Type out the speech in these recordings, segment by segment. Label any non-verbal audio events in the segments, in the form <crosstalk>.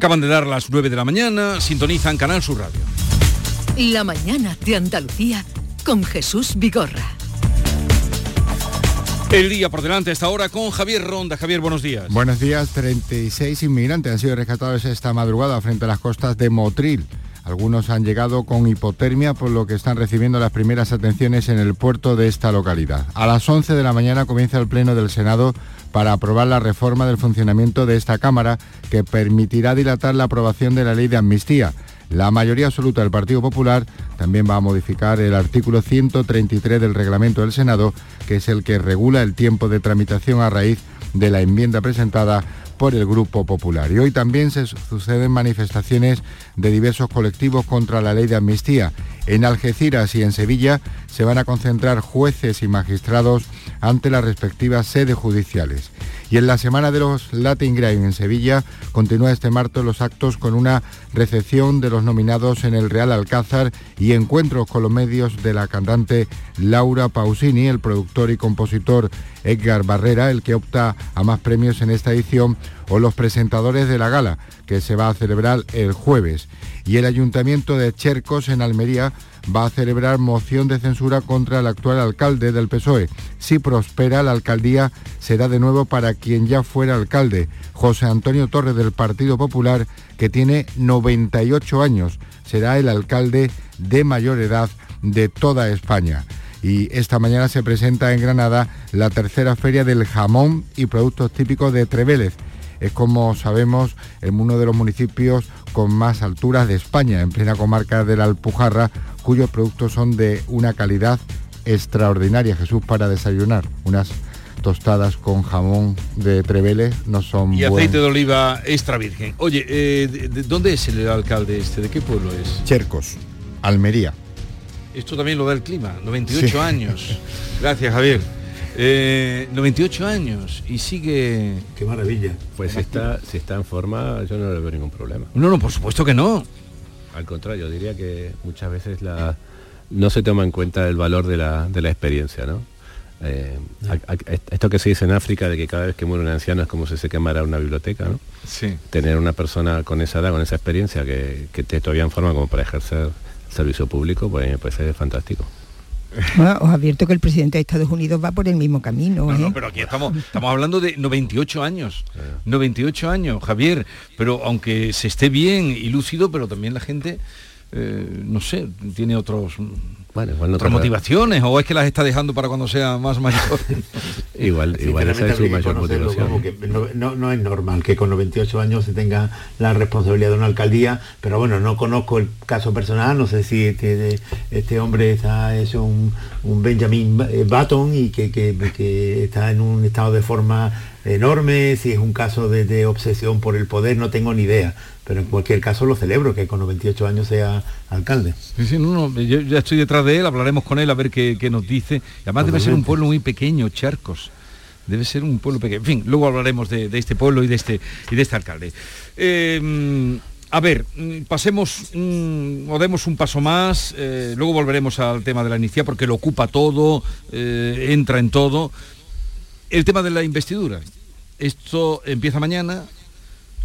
Acaban de dar las 9 de la mañana, sintonizan Canal Sur Radio. La mañana de Andalucía con Jesús Vigorra. El día por delante a esta hora con Javier Ronda. Javier, buenos días. Buenos días. 36 inmigrantes han sido rescatados esta madrugada frente a las costas de Motril. Algunos han llegado con hipotermia, por lo que están recibiendo las primeras atenciones en el puerto de esta localidad. A las 11 de la mañana comienza el Pleno del Senado para aprobar la reforma del funcionamiento de esta Cámara que permitirá dilatar la aprobación de la ley de amnistía. La mayoría absoluta del Partido Popular también va a modificar el artículo 133 del reglamento del Senado, que es el que regula el tiempo de tramitación a raíz de la enmienda presentada por el Grupo Popular. Y hoy también se suceden manifestaciones de diversos colectivos contra la ley de amnistía. En Algeciras y en Sevilla se van a concentrar jueces y magistrados ante las respectivas sedes judiciales. Y en la semana de los Latin Grammy en Sevilla continúa este martes los actos con una recepción de los nominados en el Real Alcázar y encuentros con los medios de la cantante Laura Pausini, el productor y compositor Edgar Barrera, el que opta a más premios en esta edición, o los presentadores de la gala, que se va a celebrar el jueves. Y el Ayuntamiento de Chercos en Almería va a celebrar moción de censura contra el actual alcalde del PSOE. Si prospera, la alcaldía será de nuevo para quien ya fuera alcalde, José Antonio Torres del Partido Popular, que tiene 98 años. Será el alcalde de mayor edad de toda España. Y esta mañana se presenta en Granada la tercera feria del jamón y productos típicos de Trevélez es como sabemos en uno de los municipios con más alturas de España, en plena comarca de la Alpujarra, cuyos productos son de una calidad extraordinaria, Jesús, para desayunar. Unas tostadas con jamón de Treveles no son Y aceite de oliva extra virgen. Oye, eh, ¿de, dónde es el alcalde este? ¿De qué pueblo es? Chercos, Almería. Esto también lo da el clima, 98 años. <laughs> Gracias, Javier. 98 eh, años y sigue... Qué maravilla. Pues si está, si está en forma, yo no le veo ningún problema. No, no, por supuesto que no. Al contrario, diría que muchas veces la, no se toma en cuenta el valor de la, de la experiencia, ¿no? Eh, esto que se dice en África de que cada vez que muere un anciano es como si se quemara una biblioteca, ¿no? Sí. Tener una persona con esa edad, con esa experiencia que, que esté todavía en forma como para ejercer servicio público, pues me parece fantástico. <laughs> os advierto que el presidente de Estados Unidos va por el mismo camino. No, ¿eh? pero aquí estamos, estamos hablando de 98 años. 98 años, Javier. Pero aunque se esté bien y lúcido, pero también la gente, eh, no sé, tiene otros bueno, igual otras motivaciones o es que las está dejando para cuando sea más mayor. <laughs> igual, igual esa es su mayor motivación. no, es normal que con 98 años se tenga la responsabilidad de una alcaldía, pero bueno, no conozco el caso personal, no sé si este, este hombre está, es un, un Benjamin Button y que, que está en un estado de forma enorme, si es un caso de, obsesión por el poder, no tengo ni idea. Pero en cualquier caso lo celebro, que con 98 años sea alcalde. Sí, sí, no, yo ya estoy detrás de él, hablaremos con él a ver qué, nos dice. además debe ser un pueblo muy pequeño, Charcos. Debe ser un pueblo pequeño. En fin, luego hablaremos de, este pueblo y de este, y de este alcalde. Eh, a ver, mm, pasemos mm, o demos un paso más, eh, luego volveremos al tema de la inicia porque lo ocupa todo, eh, entra en todo. El tema de la investidura. Esto empieza mañana,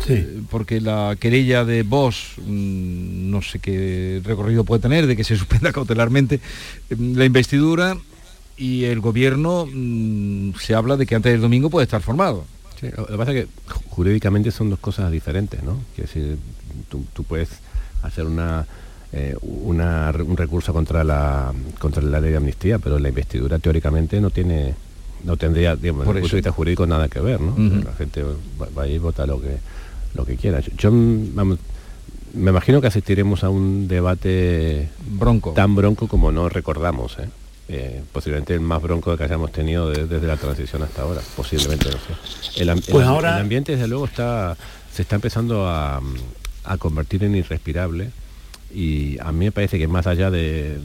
eh, porque la querella de Bosch, mm, no sé qué recorrido puede tener, de que se <laughs> suspenda cautelarmente mm, la investidura y el gobierno mm, se habla de que antes del domingo puede estar formado. lo que pasa es que jurídicamente son dos cosas diferentes, ¿no? Que decir, tú, puedes hacer una, eh, un recurso contra la, contra la ley de amnistía, pero la investidura teóricamente no tiene no tendría, digamos, desde el punto de vista jurídico nada que ver, ¿no? La gente va, a ir vota lo que lo que quiera. Yo, me imagino que asistiremos a un debate bronco tan bronco como no recordamos, ¿eh? Eh, posiblemente el más bronco que hayamos tenido desde la transición hasta ahora, posiblemente, no sé. El, pues ahora... el ambiente desde luego está se está empezando a, a convertir en irrespirable y a mí me parece que más allá de,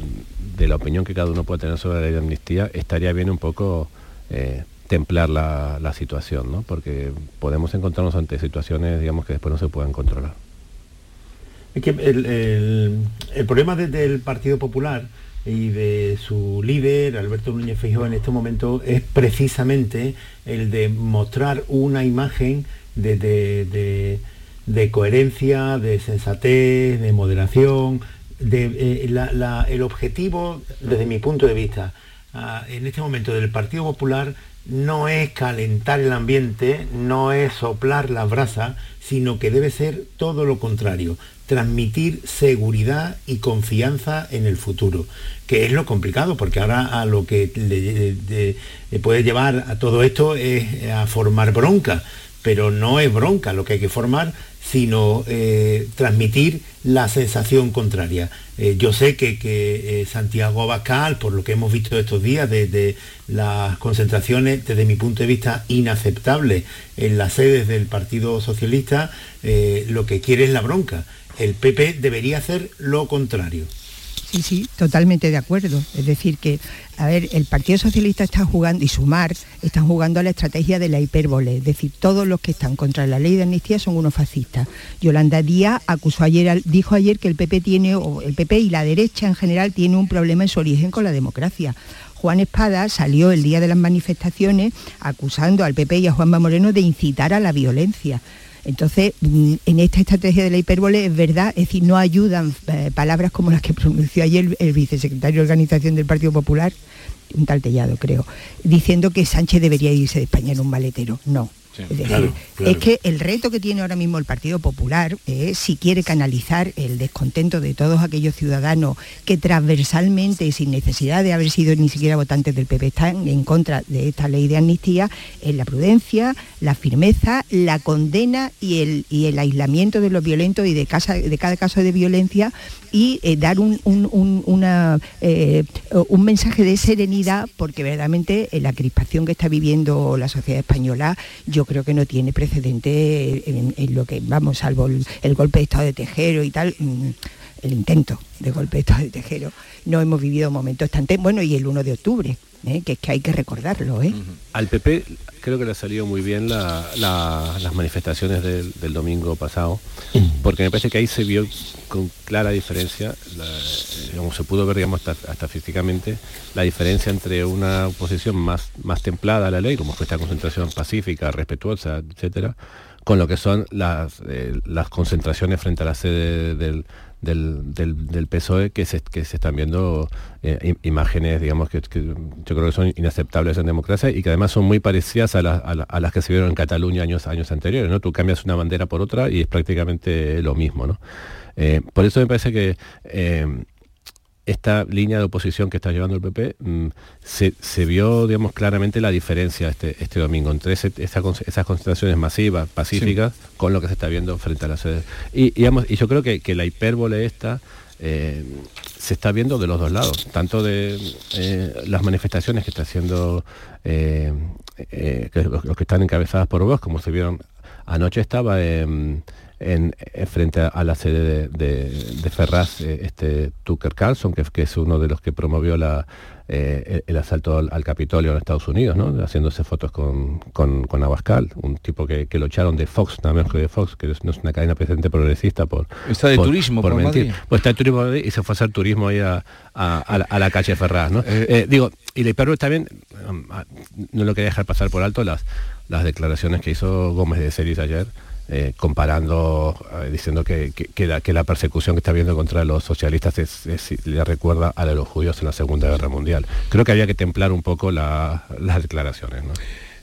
de, la opinión que cada uno puede tener sobre la ley de amnistía, estaría bien un poco eh, templar la, situación, ¿no? porque podemos encontrarnos ante situaciones digamos, que después no se puedan controlar. El, problema desde el Partido Popular y de su líder, Alberto Núñez Feijóo, en este momento es precisamente el de mostrar una imagen de, coherencia, de sensatez, de moderación, de, eh, el objetivo, desde mi punto de vista, en este momento del Partido Popular no es calentar el ambiente, no es soplar la brasa, sino que debe ser todo lo contrario, transmitir seguridad y confianza en el futuro, que es lo complicado, porque ahora a lo que le, puede llevar a todo esto es a formar bronca, pero no es bronca lo que hay que formar, sino eh, transmitir la sensación contraria. Eh, yo sé que, que eh, Santiago Abascal, por lo que hemos visto estos días, desde las concentraciones, desde mi punto de vista, inaceptables en las sedes del Partido Socialista, lo que quiere es la bronca. El PP debería hacer lo contrario. Sí, sí, totalmente de acuerdo. Es decir, que, a ver, el Partido Socialista está jugando, y Sumar, están jugando a la estrategia de la hipérbole. Es decir, todos los que están contra la ley de amnistía son unos fascistas. Yolanda Díaz acusó ayer, dijo ayer que el PP tiene, o el PP y la derecha en general tiene un problema en su origen con la democracia. Juan Espada salió el día de las manifestaciones acusando al PP y a Juanma Moreno de incitar a la violencia. Entonces, mm, en esta estrategia de la hipérbole es verdad, es decir, no ayudan eh, palabras como las que pronunció ayer el, vicesecretario de Organización del Partido Popular, un tal Tellado creo, diciendo que Sánchez debería irse de España en un maletero. No, es decir, es que el reto que tiene ahora mismo el Partido Popular es si quiere canalizar el descontento de todos aquellos ciudadanos que transversalmente, sin necesidad de haber sido ni siquiera votantes del PP, están en contra de esta ley de amnistía, en la prudencia, la firmeza, la condena y el, y el aislamiento de los violentos y de, casa, de cada caso de violencia y eh, dar un, una, eh, un mensaje de serenidad porque verdaderamente la crispación que está viviendo la sociedad española yo creo que no tiene precedente en, lo que, vamos, salvo el, golpe de Estado de Tejero y tal, mm, el intento de golpe de Estado de Tejero, no hemos vivido momentos tan... Bueno, y el 1 de octubre, ¿eh? que es que hay que recordarlo. ¿eh? Al PP creo que le ha salido muy bien las manifestaciones del, domingo pasado, porque me parece que ahí se vio con clara diferencia, digamos, se pudo ver digamos, hasta, físicamente, la diferencia entre una oposición más, más templada a la ley, como fue esta concentración pacífica, respetuosa, etcétera, con lo que son las, eh, las concentraciones frente a la sede del, del, del, PSOE que se, que se están viendo eh, imágenes, digamos, que, yo creo que son inaceptables en democracia y que además son muy parecidas a, las que se vieron en Cataluña años, años anteriores, ¿no? Tú cambias una bandera por otra y es prácticamente lo mismo, ¿no? Eh, por eso me parece que esta línea de oposición que está llevando el PP, mm, se, vio, digamos, claramente la diferencia este, este domingo entre esas concentraciones masivas, pacíficas, con lo que se está viendo frente a la sede. Y, y yo creo que, la hipérbole esta eh, se está viendo de los dos lados, tanto de eh, las manifestaciones que está haciendo eh, los, que están encabezadas por vos, como se vieron anoche estaba en en, frente a, la sede de, Ferraz, eh, este Tucker Carlson, que, que, es uno de los que promovió la, eh, el, asalto al, Capitolio en Estados Unidos, ¿no? haciéndose fotos con, con, Abascal, un tipo que, lo echaron de Fox, nada menos que de Fox, que no es una cadena presente progresista por... Está de turismo, por, mentir. Pues está de turismo y se fue a hacer turismo ahí a, la, calle Ferraz. ¿no? Eh, digo, y le está también, no lo quería dejar pasar por alto, las, las declaraciones que hizo Gómez de Celis ayer, eh, comparando, eh, diciendo que, la, persecución que está habiendo contra los socialistas le recuerda a de los judíos en la Segunda Guerra Mundial. Creo que había que templar un poco las declaraciones.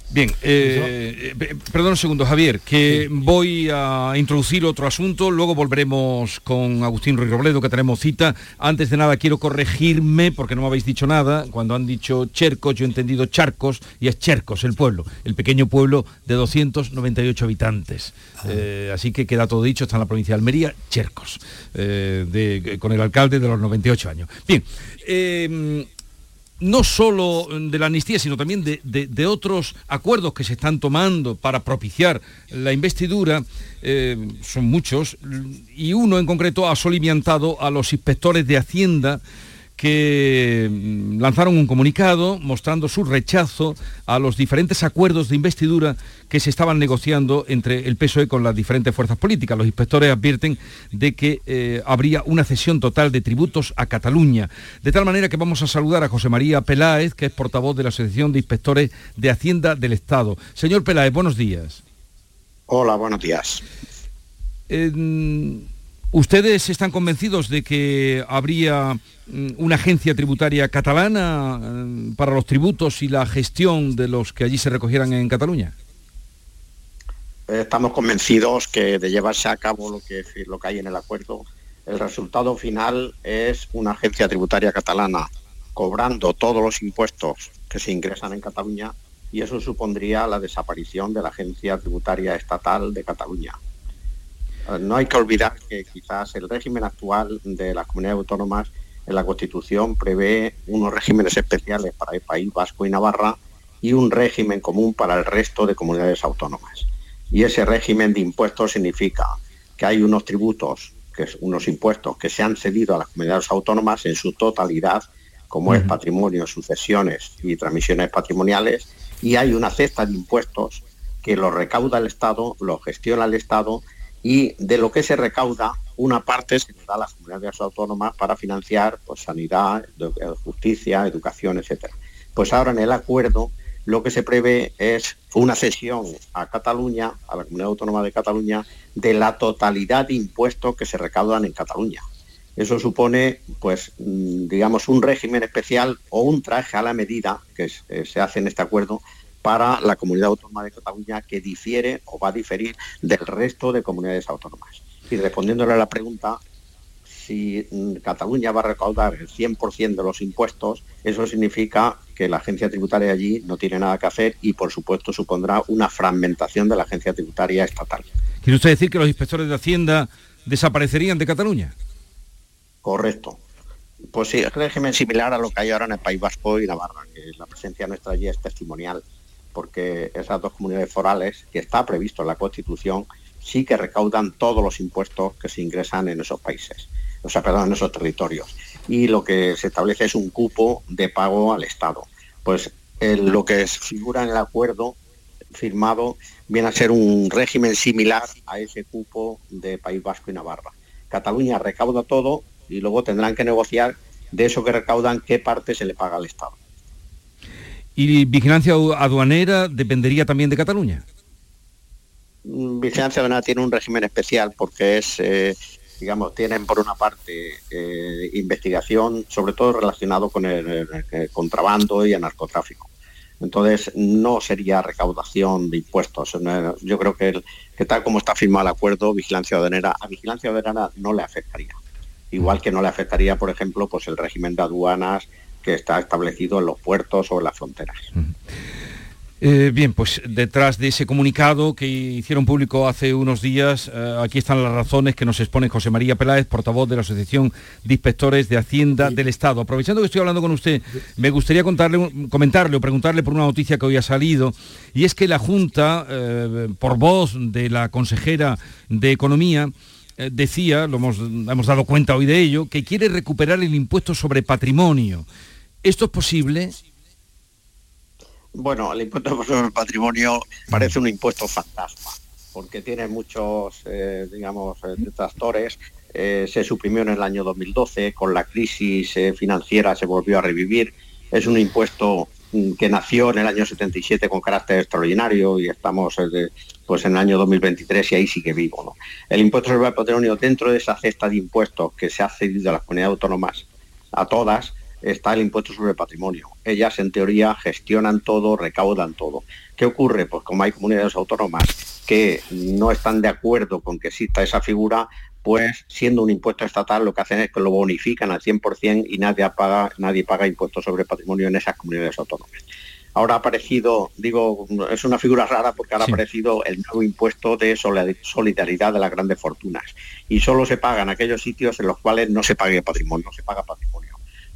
Bien, eh, eh, perdón un segundo, Javier, que voy a introducir otro asunto, luego volveremos con Agustín Ruiz Robledo, que tenemos cita. Antes de nada, quiero corregirme, porque no me habéis dicho nada. Cuando han dicho Chercos, yo he entendido Charcos, y es Chercos, el pueblo, el pequeño pueblo de 298 habitantes. Ah. Eh, así que queda todo dicho, está en la provincia de Almería, Chercos, con el alcalde de los 98 años. Bien, no solo de la amnistía, sino también de, otros acuerdos que se están tomando para propiciar la investidura, eh, son muchos, y uno en concreto ha soliviantado a los inspectores de Hacienda que mm, lanzaron un comunicado mostrando su rechazo a los diferentes acuerdos de investidura que se estaban negociando entre el PSOE con las diferentes fuerzas políticas. Los inspectores advierten de que eh, habría una cesión total de tributos a Cataluña. De tal manera que vamos a saludar a José María Peláez, que es portavoz de la Asociación de Inspectores de Hacienda del Estado. Señor Peláez, buenos días. Hola, buenos días. ¿Ustedes están convencidos de que habría mm, una agencia tributaria catalana mm, para los tributos y la gestión de los que allí se recogieran en Cataluña? Estamos convencidos que de llevarse a cabo lo que, lo que hay en el acuerdo, el resultado final es una agencia tributaria catalana cobrando todos los impuestos que se ingresan en Cataluña y eso supondría la desaparición de la agencia tributaria estatal de Cataluña no hay que olvidar que quizás el régimen actual de las comunidades autónomas en la Constitución prevé unos regímenes especiales para el País Vasco y Navarra y un régimen común para el resto de comunidades autónomas. Y ese régimen de impuestos significa que hay unos tributos, que es unos impuestos que se han cedido a las comunidades autónomas en su totalidad, como es patrimonio, sucesiones y transmisiones patrimoniales, y hay una cesta de impuestos que lo recauda el Estado, lo gestiona el Estado y de lo que se recauda, una parte se da a las comunidades autónomas para financiar pues, sanidad, justicia, educación, etc. Pues ahora en el acuerdo lo que se prevé es una cesión a Cataluña, a la comunidad autónoma de Cataluña, de la totalidad de impuestos que se recaudan en Cataluña. Eso supone, pues, mm, digamos, un régimen especial o un traje a la medida que se hace en este acuerdo para la comunidad autónoma de Cataluña que difiere o va a diferir del resto de comunidades autónomas. Y respondiéndole a la pregunta, si mm, Cataluña va a recaudar el 100% de los impuestos, eso significa que la agencia tributaria allí no tiene nada que hacer y, por supuesto, supondrá una fragmentación de la agencia tributaria estatal. ¿Quiere usted decir que los inspectores de Hacienda desaparecerían de Cataluña? Correcto. Pues sí, es régimen similar a lo que hay ahora en el País Vasco y Navarra, que la presencia nuestra allí es testimonial porque esas dos comunidades forales, que está previsto en la Constitución, sí que recaudan todos los impuestos que se ingresan en esos países, o sea, perdón, en esos territorios. Y lo que se establece es un cupo de pago al Estado. Pues lo que figura en el acuerdo firmado viene a ser un régimen similar a ese cupo de País Vasco y Navarra. Cataluña recauda todo y luego tendrán que negociar de eso que recaudan qué parte se le paga al Estado. ¿Y vigilancia aduanera dependería también de Cataluña? Mm, vigilancia aduanera tiene un régimen especial porque es, eh, digamos, tienen por una parte eh, investigación, sobre todo relacionado con el, contrabando y el narcotráfico. Entonces, no sería recaudación de impuestos. Yo creo que, que tal como está firmado el acuerdo, vigilancia aduanera, a vigilancia aduanera no le afectaría. Igual que no le afectaría, por ejemplo, pues el régimen de aduanas que está establecido en los puertos o en las fronteras. Eh, bien, pues detrás de ese comunicado que hicieron público hace unos días, eh, aquí están las razones que nos expone José María Peláez, portavoz de la Asociación de Inspectores de Hacienda del Estado. Aprovechando que estoy hablando con usted, me gustaría contarle, comentarle o preguntarle por una noticia que hoy ha salido, y es que la Junta, eh, por voz de la consejera de Economía, decía, lo hemos, hemos dado cuenta hoy de ello, que quiere recuperar el impuesto sobre patrimonio. ¿Esto es posible? Bueno, el impuesto sobre el patrimonio parece un impuesto fantasma, porque tiene muchos, eh, digamos, eh, detractores. Eh, se suprimió en el año 2012, con la crisis financiera se volvió a revivir. Es un impuesto mm, que nació en el año 77 con carácter extraordinario y estamos pues en el año 2023 y ahí sigue vivo. El impuesto sobre el patrimonio dentro de esa cesta de impuestos que se ha cedido a las comunidades autónomas, a todas, está el impuesto sobre el patrimonio. Ellas, en teoría, gestionan todo, recaudan todo. ¿Qué ocurre? Pues como hay comunidades autónomas que no están de acuerdo con que exista esa figura, pues siendo un impuesto estatal lo que hacen es que lo bonifican al 100% y nadie paga, nadie paga impuestos sobre patrimonio en esas comunidades autónomas. Ahora ha aparecido, digo, es una figura rara porque ahora ha aparecido el nuevo impuesto de solidaridad de las grandes fortunas y solo se paga en aquellos sitios en los cuales no se pague patrimonio, no se paga patrimonio.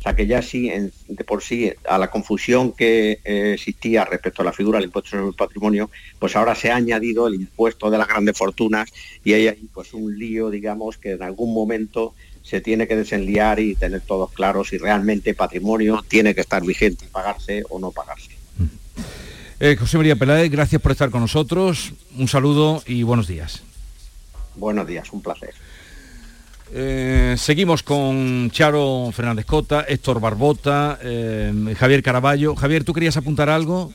O sea que ya sí, de por sí, a la confusión que eh, existía respecto a la figura del impuesto sobre el patrimonio, pues ahora se ha añadido el impuesto de las grandes fortunas y hay ahí pues un lío, digamos, que en algún momento se tiene que desenliar y tener todos claros si realmente patrimonio tiene que estar vigente y pagarse o no pagarse. Eh, José María Peláez, gracias por estar con nosotros. Un saludo y buenos días. Buenos días, un placer. Eh, seguimos con Charo Fernández Cota, Héctor Barbota, eh, Javier Caraballo. Javier, ¿tú querías apuntar algo?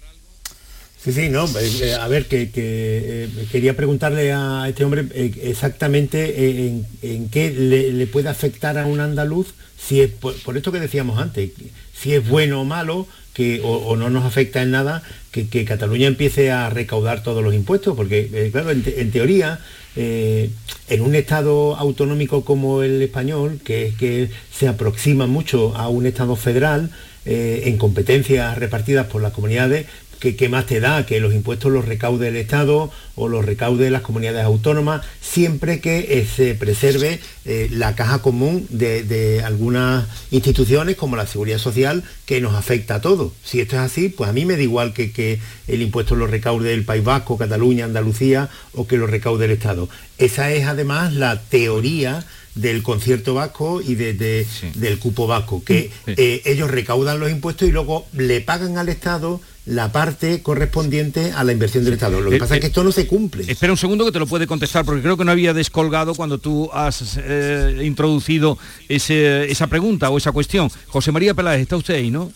Sí, sí, no, eh, eh, a ver, que, eh, quería preguntarle a este hombre exactamente en, qué le, puede afectar a un andaluz, si es por, esto que decíamos antes, si es bueno o malo, que, o, no nos afecta en nada que, Cataluña empiece a recaudar todos los impuestos, porque claro, en, teoría, en un Estado autonómico como el español, que, que se aproxima mucho a un Estado federal, en competencias repartidas por las comunidades, ¿Qué, más te da? Que los impuestos los recaude el Estado o los recaude las comunidades autónomas, siempre que eh, se preserve eh, la caja común de, algunas instituciones como la Seguridad Social que nos afecta a todos. Si esto es así, pues a mí me da igual que, el impuesto lo recaude el País Vasco, Cataluña, Andalucía o que lo recaude el Estado. Esa es además la teoría del concierto vasco y del cupo vasco, que eh, ellos recaudan los impuestos y luego le pagan al Estado la parte correspondiente a la inversión del Estado. Lo que eh, pasa es que eh, esto no se cumple. Espera un segundo que te lo puede contestar, porque creo que no había descolgado cuando tú has eh, introducido esa pregunta o esa cuestión. José María Peláez, está usted ahí, ¿no?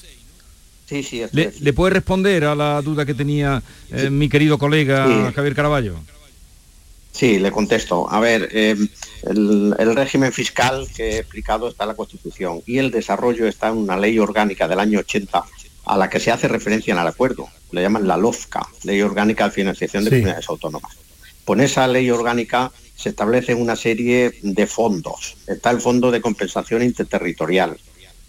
Sí, sí. Le, puede responder a la duda que tenía mi querido colega Javier Caraballo? Sí, le contesto. A ver, el, el, régimen fiscal que he explicado está en la Constitución y el desarrollo está en una ley orgánica del año 80 a la que se hace referencia en el acuerdo. Le llaman la LOFCA, Ley Orgánica de Financiación de Comunidades Autónomas. Con esa ley orgánica se establece una serie de fondos. Está el Fondo de Compensación Interterritorial,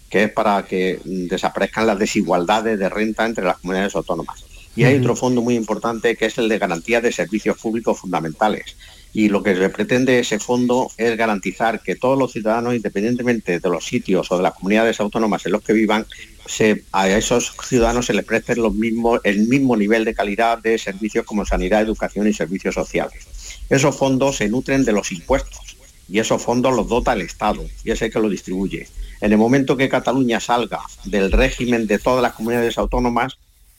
que es para que desaparezcan las desigualdades de renta entre las comunidades autónomas. Y hay otro fondo muy importante que es el de garantía de servicios públicos fundamentales. Y lo que se pretende ese fondo es garantizar que todos los ciudadanos, independientemente de los sitios o de las comunidades autónomas en los que vivan, a esos ciudadanos se les preste el mismo nivel de calidad de servicios como sanidad, educación y servicios sociales. Esos fondos se nutren de los impuestos y esos fondos los dota el Estado y es el que los distribuye. En el momento que Cataluña salga del régimen de todas las comunidades autónomas,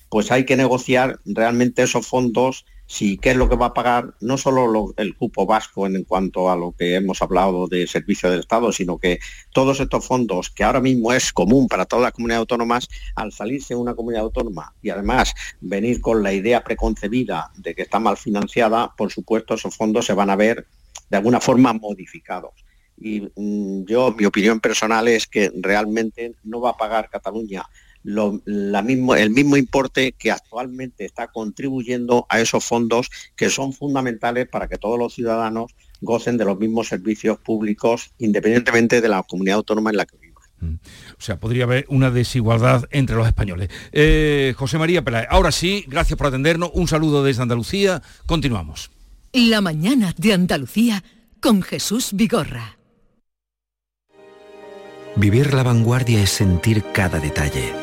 pues hay que negociar realmente esos fondos si qué es lo que va a pagar no solo el cupo vasco en, cuanto a lo que hemos hablado de servicio del Estado, sino que todos estos fondos, que ahora mismo es común para todas las comunidades autónomas, al salirse una comunidad autónoma y además venir con la idea preconcebida de que está mal financiada, por supuesto esos fondos se van a ver de alguna forma modificados. Y mm, yo, mi opinión personal es que realmente no va a pagar Cataluña mismo, el mismo importe que actualmente está contribuyendo a esos fondos que son fundamentales para que todos los ciudadanos gocen de los mismos servicios públicos independientemente de la comunidad autónoma en la que vivan. Mm. O sea, podría haber una desigualdad entre los españoles. Eh, José María Peláez, ahora sí, gracias por atendernos. Un saludo desde Andalucía. Continuamos. La mañana de Andalucía con Jesús Vigorra. Vivir la vanguardia es sentir cada detalle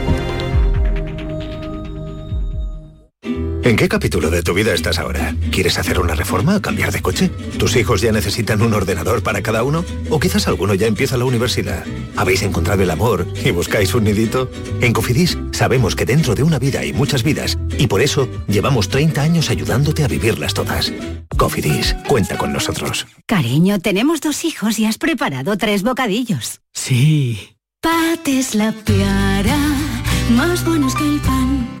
¿En qué capítulo de tu vida estás ahora? ¿Quieres hacer una reforma o cambiar de coche? ¿Tus hijos ya necesitan un ordenador para cada uno? ¿O quizás alguno ya empieza la universidad? ¿Habéis encontrado el amor y buscáis un nidito? En Cofidis sabemos que dentro de una vida hay muchas vidas y por eso llevamos 30 años ayudándote a vivirlas todas. Cofidis, cuenta con nosotros. Cariño, tenemos dos hijos y has preparado tres bocadillos. Sí. Pates la piara, más buenos que el pan.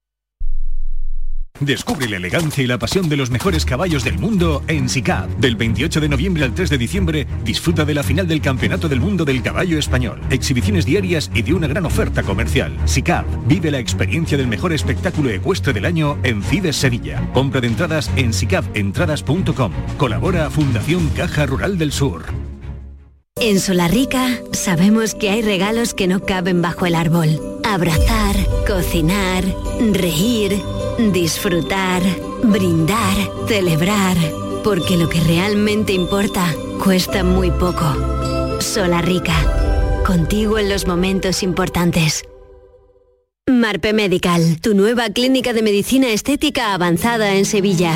Descubre la elegancia y la pasión de los mejores caballos del mundo en SICAP. Del 28 de noviembre al 3 de diciembre, disfruta de la final del Campeonato del Mundo del Caballo Español. Exhibiciones diarias y de una gran oferta comercial. SICAP. Vive la experiencia del mejor espectáculo ecuestre del año en Cides Sevilla. Compra de entradas en sicapentradas.com. Colabora Fundación Caja Rural del Sur. En Solarrica sabemos que hay regalos que no caben bajo el árbol. Abrazar, cocinar, reír disfrutar, brindar, celebrar, porque lo que realmente importa cuesta muy poco. Sola Rica, contigo en los momentos importantes. Marpe Medical, tu nueva clínica de medicina estética avanzada en Sevilla.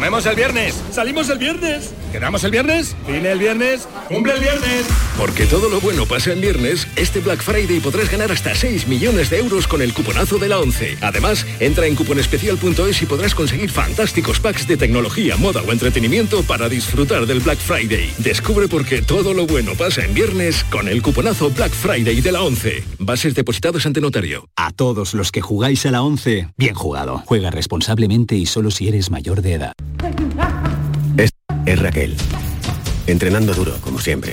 Comemos el viernes, salimos el viernes, quedamos el viernes, cine el viernes, cumple el viernes. Porque todo lo bueno pasa en viernes, este Black Friday podrás ganar hasta 6 millones de euros con el cuponazo de la 11. Además, entra en cuponespecial.es y podrás conseguir fantásticos packs de tecnología, moda o entretenimiento para disfrutar del Black Friday. Descubre por qué todo lo bueno pasa en viernes con el cuponazo Black Friday de la 11. Bases depositados ante notario. A todos los que jugáis a la 11, bien jugado. Juega responsablemente y solo si eres mayor de edad. <laughs> Es, es Raquel. Entrenando duro, como siempre.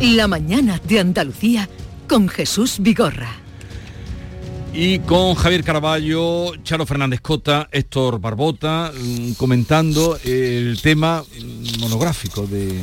La mañana de Andalucía con Jesús Vigorra. Y con Javier Caraballo, Charo Fernández Cota, Héctor Barbota, mm, comentando el tema monográfico de...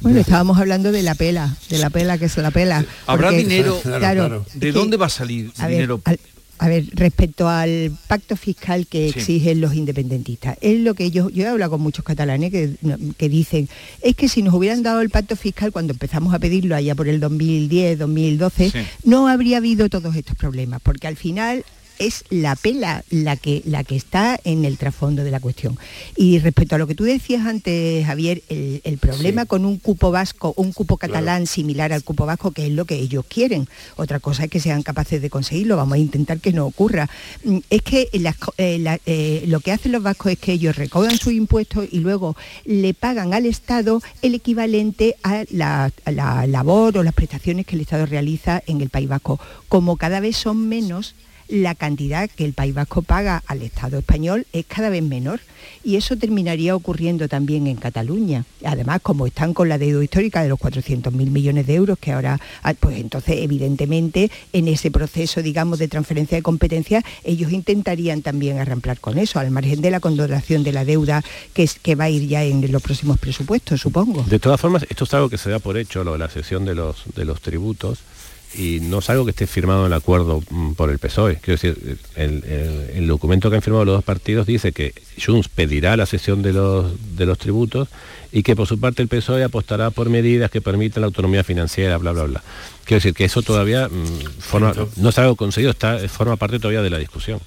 Bueno, estábamos hablando de la pela, de la pela que es la pela. ¿Habrá porque- dinero? Claro, ¿De es que- dónde va a salir a ver, dinero? al- a ver, respecto al pacto fiscal que Sí. exigen los independentistas, es lo que yo, yo he hablado con muchos catalanes que, que dicen, es que si nos hubieran dado el pacto fiscal cuando empezamos a pedirlo allá por el 2010, 2012, Sí. no habría habido todos estos problemas, porque al final es la pela la que, la que está en el trasfondo de la cuestión. Y respecto a lo que tú decías antes, Javier, el, el problema con un cupo vasco, un cupo catalán similar al cupo vasco, que es lo que ellos quieren. Otra cosa es que sean capaces de conseguirlo, vamos a intentar que no ocurra. Mm, Es que las eh, la- eh, lo que hacen los vascos es que ellos recaudan sus impuestos y luego le pagan al Estado el equivalente a la, a la labor o las prestaciones que el Estado realiza en el País Vasco. Como cada vez son menos, la cantidad que el País Vasco paga al Estado español es cada vez menor y eso terminaría ocurriendo también en Cataluña. Además, como están con la deuda histórica de los 400.000 millones de euros que ahora, ah, pues entonces evidentemente en ese proceso, digamos, de transferencia de competencias, ellos intentarían también arramplar con eso, al margen de la condonación de la deuda que, es, que va a ir ya en los próximos presupuestos, supongo. De todas formas, esto es algo que se da por hecho, lo de la cesión de los, de los tributos, y no es algo que esté firmado en el acuerdo mm, por el PSOE. Quiero decir, el, el- el documento que han firmado los dos partidos dice que Junts pedirá la cesión de los, de los tributos y que por su parte el PSOE apostará por medidas que permitan la autonomía financiera, bla, bla, bla. Quiero decir que eso todavía mm, forma, no es algo conseguido, está, forma parte todavía de la discusión.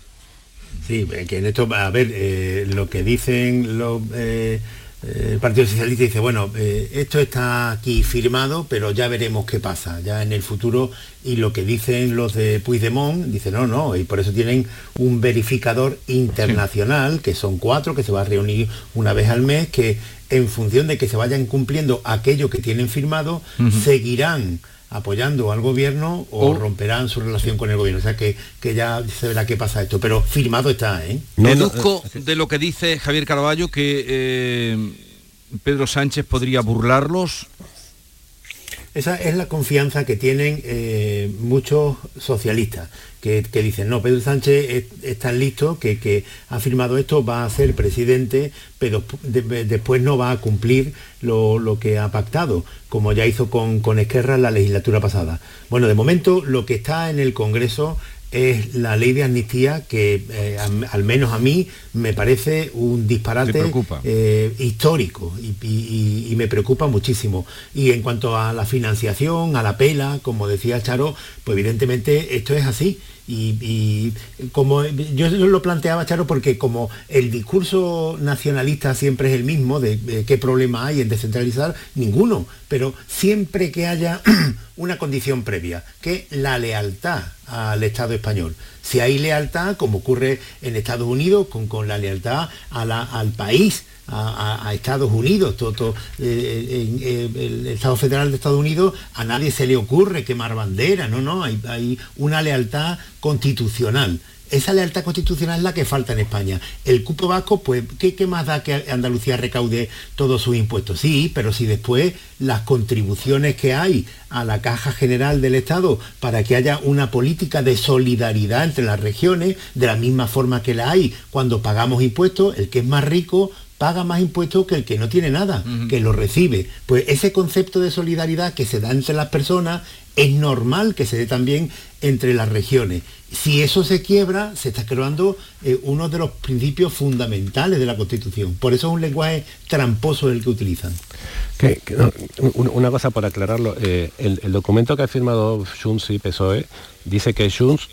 Sí, que en esto, a ver, eh, lo que dicen los, eh, el Partido Socialista dice, bueno, eh, esto está aquí firmado, pero ya veremos qué pasa, ya en el futuro, y lo que dicen los de Puigdemont, dicen, no, no, y por eso tienen un verificador internacional, que son cuatro, que se va a reunir una vez al mes, que en función de que se vayan cumpliendo aquello que tienen firmado, seguirán apoyando al gobierno o, O- romperán su relación con el gobierno. O sea que, que ya se verá qué pasa esto. Pero firmado está, ¿eh? Deduzco de lo que dice Javier Caraballo que eh, Pedro Sánchez podría burlarlos. Esa es la confianza que tienen eh, muchos socialistas, que, dicen, no, Pedro Sánchez es, tan listo que, ha firmado esto, va a ser presidente, pero de- después no va a cumplir lo, lo que ha pactado, como ya hizo con, con Esquerra en la legislatura pasada. Bueno, de momento lo que está en el Congreso es la ley de amnistía que eh, al menos a mí me parece un disparate eh, histórico y, me preocupa muchísimo. Y en cuanto a la financiación, a la pela, como decía Charo, pues evidentemente esto es así. Y, como yo lo planteaba, Charo, porque como el discurso nacionalista siempre es el mismo, de, qué problema hay en descentralizar, ninguno, pero siempre que haya <clears throat> una condición previa, que la lealtad al Estado español. Si hay lealtad, como ocurre en Estados Unidos, con, con la lealtad al país, a, Estados Unidos, todo, eh, en, eh, el Estado Federal de Estados Unidos, a nadie se le ocurre quemar bandera, no, no, hay, hay una lealtad constitucional. Esa lealtad constitucional es la que falta en España. El cupo vasco, pues, ¿qué, ¿qué, más da que Andalucía recaude todos sus impuestos? Sí, pero si después las contribuciones que hay a la caja general del Estado para que haya una política de solidaridad entre las regiones, de la misma forma que la hay cuando pagamos impuestos, el que es más rico paga más impuestos que el que no tiene nada, que lo recibe. Pues ese concepto de solidaridad que se da entre las personas es normal que se dé también entre las regiones. Si eso se quiebra, se está creando eh, uno de los principios fundamentales de la Constitución. Por eso es un lenguaje tramposo el que utilizan. una cosa por aclararlo, eh, el, documento que ha firmado Junts y PSOE dice que Junts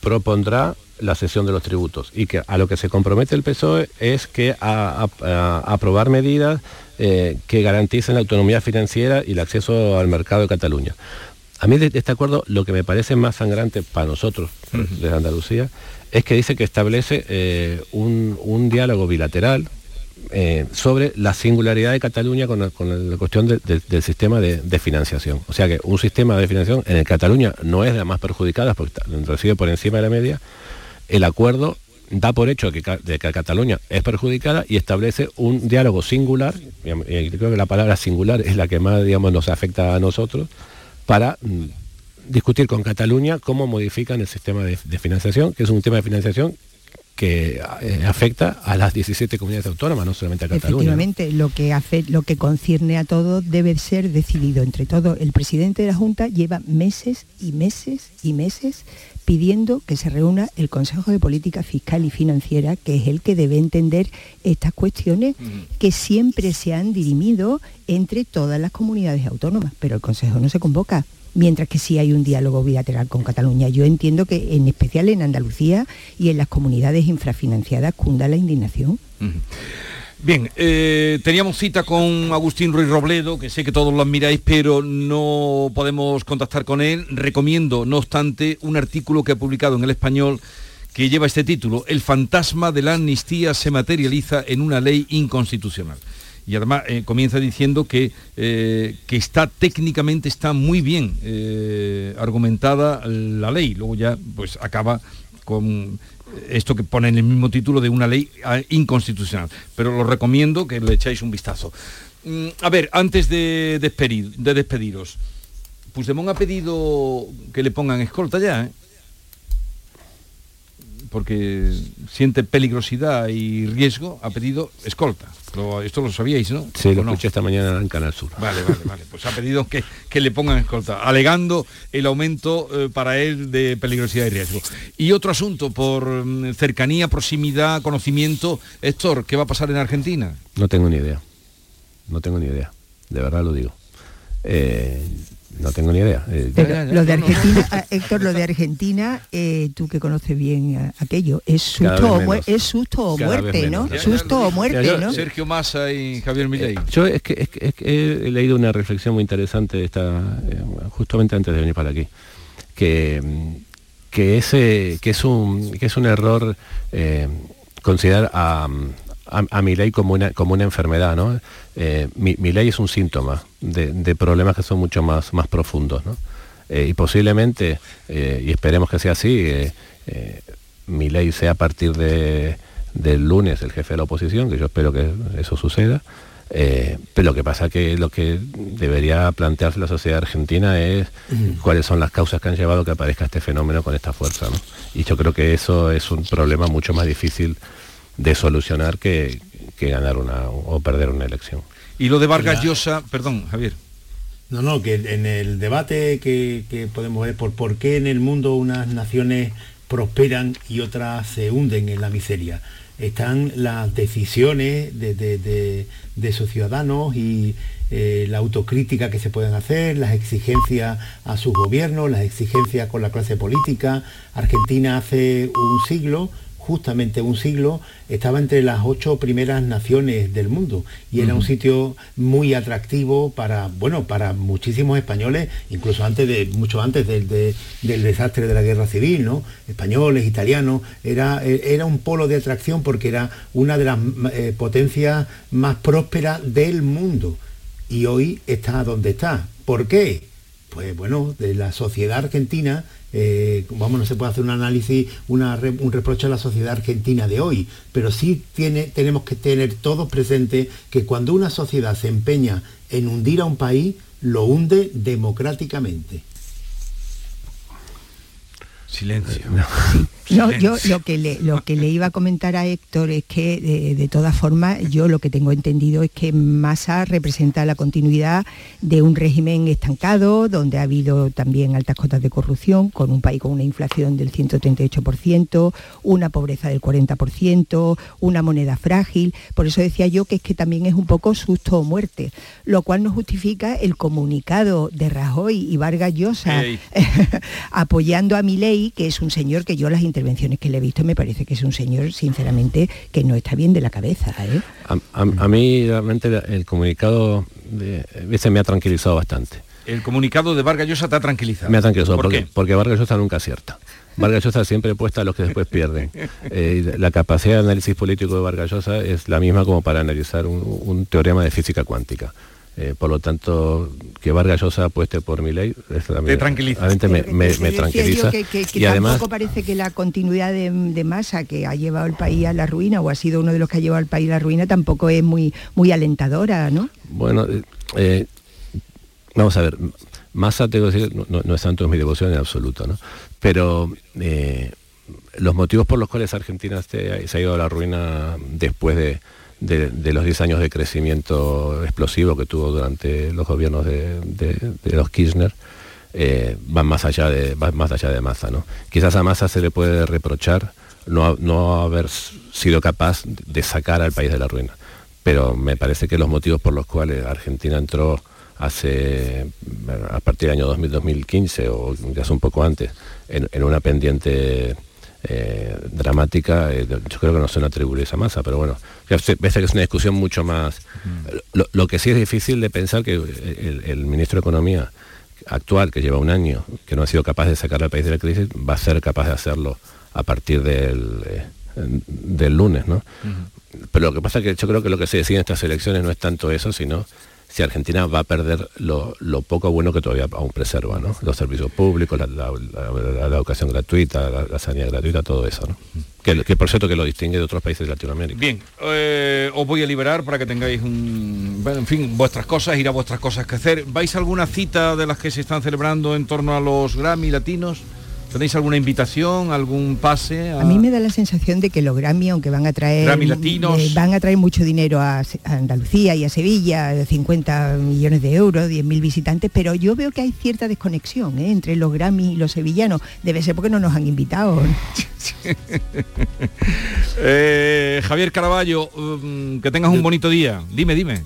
propondrá la cesión de los tributos y que a lo que se compromete el PSOE es que a, aprobar medidas eh, que garanticen la autonomía financiera y el acceso al mercado de Cataluña. A mí de este acuerdo lo que me parece más sangrante para nosotros, desde Andalucía, es que dice que establece eh, un, diálogo bilateral eh, sobre la singularidad de Cataluña con, la cuestión del sistema de, financiación. O sea que un sistema de financiación en el Cataluña no es de las más perjudicadas porque recibe por encima de la media, el acuerdo da por hecho que, de que Cataluña es perjudicada y establece un diálogo singular, y creo que la palabra singular es la que más digamos, nos afecta a nosotros, para mm, discutir con Cataluña cómo modifican el sistema de, financiación, que es un tema de financiación que eh, afecta a las 17 comunidades autónomas, no solamente a Cataluña. Efectivamente, lo que hace, lo que concierne a todos debe ser decidido entre todos. El presidente de la Junta lleva meses y meses y meses pidiendo que se reúna el Consejo de Política Fiscal y Financiera, que es el que debe entender estas cuestiones que siempre se han dirimido entre todas las comunidades autónomas, pero el Consejo no se convoca mientras que sí hay un diálogo bilateral con Cataluña. Yo entiendo que en especial en Andalucía y en las comunidades infrafinanciadas cunda la indignación. Bien, eh, teníamos cita con Agustín Ruiz Robledo, que sé que todos lo admiráis, pero no podemos contactar con él. Recomiendo, no obstante, un artículo que ha publicado en el español que lleva este título, El fantasma de la amnistía se materializa en una ley inconstitucional. Y además eh, comienza diciendo que, eh, que está técnicamente está muy bien argumentada la ley. Luego ya pues acaba con esto que pone en el mismo título de una ley ah, inconstitucional. Pero lo recomiendo que le echáis un vistazo. Mm, a ver, antes de, despedir, de despediros, Puigdemont ha pedido que le pongan escolta ya, ¿eh? Porque siente peligrosidad y riesgo, ha pedido escolta. esto lo sabíais, ¿no? Sí, lo escuché esta mañana en Canal Sur. Vale, vale, vale. Pues ha pedido que, que le pongan escolta, alegando el aumento eh, para él de peligrosidad y riesgo. Y otro asunto, por mm, cercanía, proximidad, conocimiento, Héctor, ¿qué va a pasar en Argentina? No tengo ni idea. No tengo ni idea. De verdad lo digo. Eh, no tengo ni idea. Eh, lo de Argentina, ah, Héctor, lo de Argentina, eh, tú que conoces bien eh, aquello, es susto, o, es susto o muerte, ¿no? susto o muerte, ¿no? Sergio Massa y Javier Milei. yo es que, he leído una reflexión muy interesante esta, justamente antes de venir para aquí, que, que, ese, que, es, un, que es un error considerar a a, mi ley como una, como una enfermedad, ¿no? Eh, mi, ley es un síntoma de, problemas que son mucho más, más profundos, ¿no? Eh, y posiblemente, eh, y esperemos que sea así, mi ley sea a partir de, del lunes el jefe de la oposición, que yo espero que eso suceda, pero lo que pasa que lo que debería plantearse la sociedad argentina es cuáles son las causas que han llevado a que aparezca este fenómeno con esta fuerza. ¿no? Y yo creo que eso es un problema mucho más difícil de solucionar que, ganar una o perder una elección. Y lo de Vargas Llosa, perdón, Javier. No, no, que en el debate que, podemos ver por por qué en el mundo unas naciones prosperan y otras se hunden en la miseria. Están las decisiones de, sus ciudadanos y eh, la autocrítica que se pueden hacer, las exigencias a sus gobiernos, las exigencias con la clase política. Argentina hace un siglo justamente un siglo, estaba entre las ocho primeras naciones del mundo y era un sitio muy atractivo para, bueno, para muchísimos españoles, incluso antes de, mucho antes del, del desastre de la guerra civil, ¿no? Españoles, italianos, era, era un polo de atracción porque era una de las eh, potencias más prósperas del mundo. Y hoy está donde está. ¿Por qué? Pues bueno, de la sociedad argentina eh, vamos, no se puede hacer un análisis, un reproche a la sociedad argentina de hoy, pero sí tiene, tenemos que tener todos presente que cuando una sociedad se empeña en hundir a un país, lo hunde democráticamente. Silencio. No, yo lo que, le, lo que le iba a comentar a Héctor es que, de, todas formas, yo lo que tengo entendido es que Massa representa la continuidad de un régimen estancado, donde ha habido también altas cotas de corrupción, con un país con una inflación del 138%, una pobreza del 40%, una moneda frágil. Por eso decía yo que es que también es un poco susto o muerte, lo cual no justifica el comunicado de Rajoy y Vargas Llosa <laughs> apoyando a Milei, que es un señor que yo las intervenciones que le he visto me parece que es un señor, sinceramente, que no está bien de la cabeza. ¿eh? A, mí realmente el comunicado de, ese me ha tranquilizado bastante. El comunicado de Vargas Llosa te ha tranquilizado. Me ha tranquilizado. ¿Por porque, porque Vargas Llosa nunca acierta. Vargas Llosa siempre puesta a los que después pierden. <laughs> Eh, la capacidad de análisis político de Vargas Llosa es la misma como para analizar un teorema de física cuántica. Eh, por lo tanto, que Vargas Llosa apueste por mi ley, te tranquiliza. Me, me, tranquiliza. y además, parece que la continuidad de, masa que ha llevado el país a la ruina o ha sido uno de los que ha llevado al país a la ruina tampoco es muy, muy alentadora, ¿no? Bueno, eh, eh, vamos a ver, masa, tengo que decir, no, es tanto mi devoción en absoluto, ¿no? Pero los motivos por los cuales Argentina se, se ha ido a la ruina después de de, los 10 años de crecimiento explosivo que tuvo durante los gobiernos de, los Kirchner, eh, van más allá de más allá de Massa, ¿no? Quizás a Massa se le puede reprochar no, no haber sido capaz de sacar al país de la ruina, pero me parece que los motivos por los cuales Argentina entró hace a partir del año 2015 o ya hace un poco antes en una pendiente eh, dramática, eh, yo creo que no son atribuibles a masa, pero bueno, ya parece que es una discusión mucho más... Lo, que sí es difícil de pensar que el, ministro de Economía actual, que lleva un año, que no ha sido capaz de sacar al país de la crisis, va a ser capaz de hacerlo a partir del, eh, del lunes, ¿no? Pero lo que pasa es que yo creo que lo que se decide en estas elecciones no es tanto eso, sino si Argentina va a perder lo, poco bueno que todavía aún preserva, ¿no? Los servicios públicos, la, educación gratuita, la, sanidad gratuita, todo eso, ¿no? Que, por cierto que lo distingue de otros países de Latinoamérica. Bien, eh, os voy a liberar para que tengáis un, en fin, vuestras cosas, ir a vuestras cosas que hacer. ¿Vais alguna cita de las que se están celebrando en torno a los Grammy latinos? ¿Tenéis alguna invitación, algún pase? A... mí me da la sensación de que los Grammy, aunque van a traer latinos. van a traer mucho dinero a, Andalucía y a Sevilla, 50 millones de euros, 10.000 visitantes, pero yo veo que hay cierta desconexión ¿eh? entre los Grammy y los sevillanos. Debe ser porque no nos han invitado. <laughs> Eh, Javier Caraballo, um, que tengas un bonito día. Dime, dime.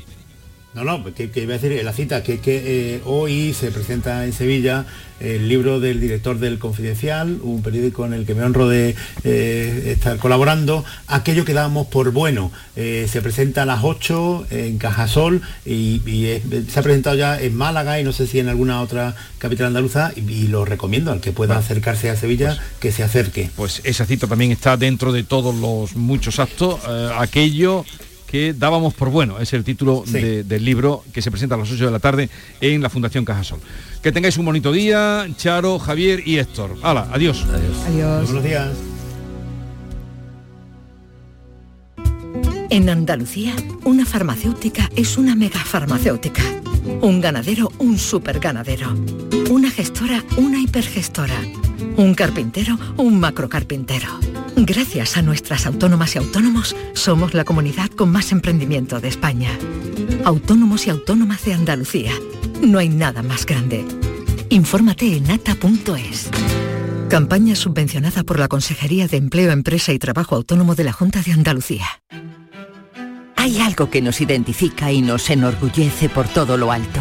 No, no, que, que iba a decir la cita, que, que eh, hoy se presenta en Sevilla el libro del director del Confidencial, un periódico en el que me honro de eh, estar colaborando, aquello que dábamos por bueno. Eh, se presenta a las 8 en Cajasol y, se ha presentado ya en Málaga y no sé si en alguna otra capital andaluza y, lo recomiendo al que pueda acercarse a Sevilla pues que se acerque. Pues esa cita también está dentro de todos los muchos actos, aquello que dábamos por bueno. Es el título del libro que se presenta a las 8 de la tarde en la Fundación Cajasol. Que tengáis un bonito día, Charo, Javier y Héctor. Hala, adiós. Adiós. adiós. Buenos días. En Andalucía, una farmacéutica es una megafarmacéutica. Un ganadero, un superganadero. Una gestora, una hipergestora. Un carpintero, un macrocarpintero. Gracias a nuestras autónomas y autónomos, somos la comunidad con más emprendimiento de España. Autónomos y autónomas de Andalucía. No hay nada más grande. Infórmate en ata.es. Campaña subvencionada por la Consejería de Empleo, Empresa y Trabajo Autónomo de la Junta de Andalucía. Hay algo que nos identifica y nos enorgullece por todo lo alto.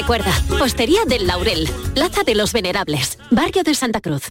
Recuerda, Postería del Laurel, Plaza de los Venerables, Barrio de Santa Cruz.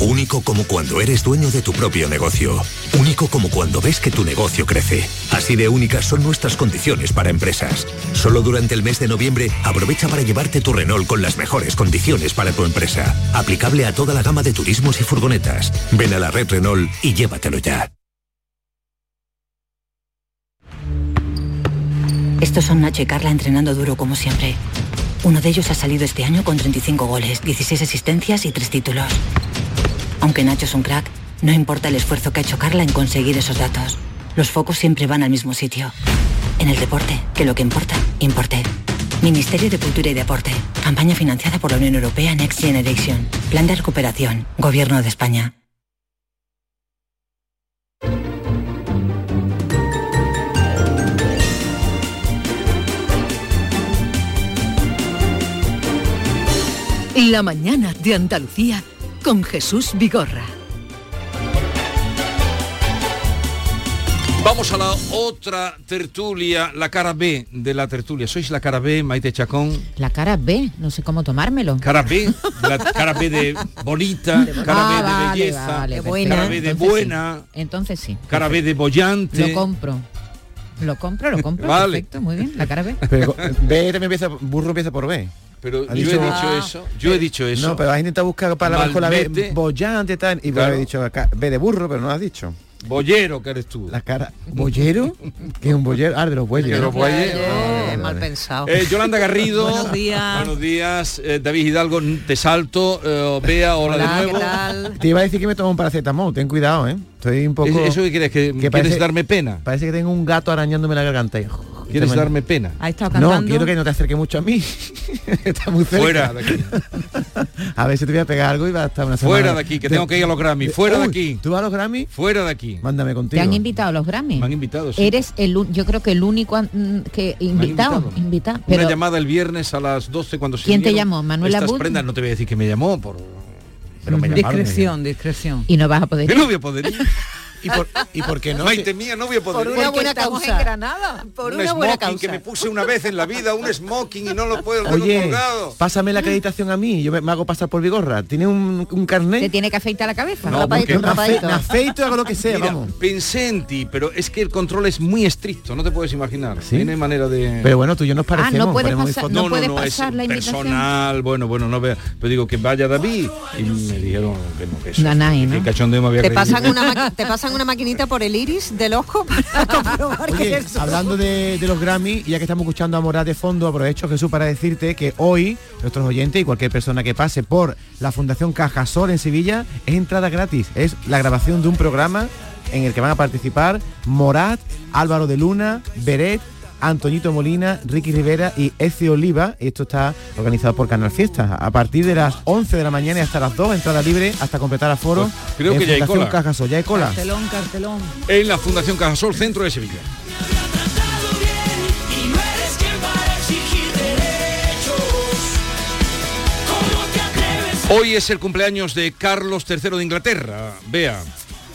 Único como cuando eres dueño de tu propio negocio. Único como cuando ves que tu negocio crece. Así de únicas son nuestras condiciones para empresas. Solo durante el mes de noviembre aprovecha para llevarte tu Renault con las mejores condiciones para tu empresa. Aplicable a toda la gama de turismos y furgonetas. Ven a la red Renault y llévatelo ya. Estos son Nacho y Carla entrenando duro como siempre. Uno de ellos ha salido este año con 35 goles, 16 asistencias y 3 títulos. Aunque Nacho es un crack, no importa el esfuerzo que ha hecho Carla en conseguir esos datos. Los focos siempre van al mismo sitio. En el deporte, que lo que importa, importe. Ministerio de Cultura y Deporte. Campaña financiada por la Unión Europea Next Generation. Plan de recuperación. Gobierno de España. La mañana de Andalucía con Jesús Vigorra. Vamos a la otra tertulia, la cara B de la tertulia. ¿Sois la cara B, Maite Chacón? La cara B, no sé cómo tomármelo. Cara B, la cara B de bonita, cara B de Ah, vale, belleza, vale, cara B de entonces buena, sí. Entonces sí. cara B de bollante. Lo compro. Lo compro, lo compro. Vale. Perfecto, muy bien. La cara B. Pero B también empieza, burro empieza por B. Pero Ha yo he dicho- eso, yo he dicho eso. No, pero has intentado buscar palabras con la B, bollante y tal, y Claro. has dicho acá, B de burro, pero no lo has dicho. Bollero que eres tú. La cara. ¿Bollero? <laughs> ¿Qué es un bollero? Ah, de los bueyes. De los. Ah, vale, vale. mal pensado. Eh, Yolanda Garrido. <laughs> Buenos días. Buenos días. Eh, David Hidalgo, te salto. Eh, Bea, hola, de nuevo. Te iba a decir que me tomo un paracetamol, ten cuidado, ¿eh? Estoy un poco... ¿Es- ¿Eso qué quieres? ¿Que, quieres parece- darme pena? Parece que tengo un gato arañándome la garganta. y- ¿Quieres darme pena? Ha estado No, quiero que no te acerque mucho a mí. <laughs> Está muy cerca. Fuera de aquí. <laughs> A ver si te voy a pegar algo y va a estar una semana. Fuera de aquí, que tengo que ir a los Grammy. Fuera de aquí. ¿Tú vas a los Grammy? Fuera de aquí. Mándame ¿Te contigo. han invitado a los Grammy? Me han invitado, sí. Eres el, un- yo creo que el único mm, que invitado, invitado. invitado. Una Pero llamada el viernes a las 12 cuando se ¿Quién te llamó? ¿Manuel Estas prendas, no te voy a decir que me llamó por... Pero me llamaron. discreción. Y no vas a poder ir. no voy a poder ir. ¿Y por, ¿Y por qué no? Maite mía, no voy a poder. Por una buena causa. en Granada. Por un una buena smoking que causa. me puse una vez en la vida, un smoking y no lo puedo Oye, colgado. pásame la acreditación a mí, yo me, me hago pasar por Vigorra. ¿Tiene un, un carnet? ¿Te tiene que afeitar la cabeza? No, porque- me, afe- me afeito y hago lo que sea, Mira, vamos. pensé en ti, pero es que el control es muy estricto, no te puedes imaginar. ¿Sí? Tiene manera de... Pero bueno, tú y yo nos parecemos. Ah, no puedes pasar- no no, puedes no, es pasar la invitación. personal, bueno, bueno, no vea, pero digo que vaya David y me dijeron que no, que eso, Nanay, que ¿no? cachondeo me había Te pasan, una te pasan una maquinita por el iris del ojo para <laughs> comprobar que Oye, eso. hablando de, de los Grammy, ya que estamos escuchando a Morat de fondo, aprovecho Jesús para decirte que hoy nuestros oyentes y cualquier persona que pase por la Fundación Cajasol en Sevilla es entrada gratis. Es la grabación de un programa en el que van a participar Morat, Álvaro de Luna, Beret, Antoñito Molina, Ricky Rivera y Ezio Oliva. Y esto está organizado por Canal Fiesta. A partir de las 11 de la mañana y hasta las 2, entrada libre hasta completar aforo. Pues creo en que ya hay cola. Cajasol. Ya hay cola. Cartelón, cartelón. En la Fundación Cajasol, centro de Sevilla. Hoy es el cumpleaños de Carlos III de Inglaterra. Vea.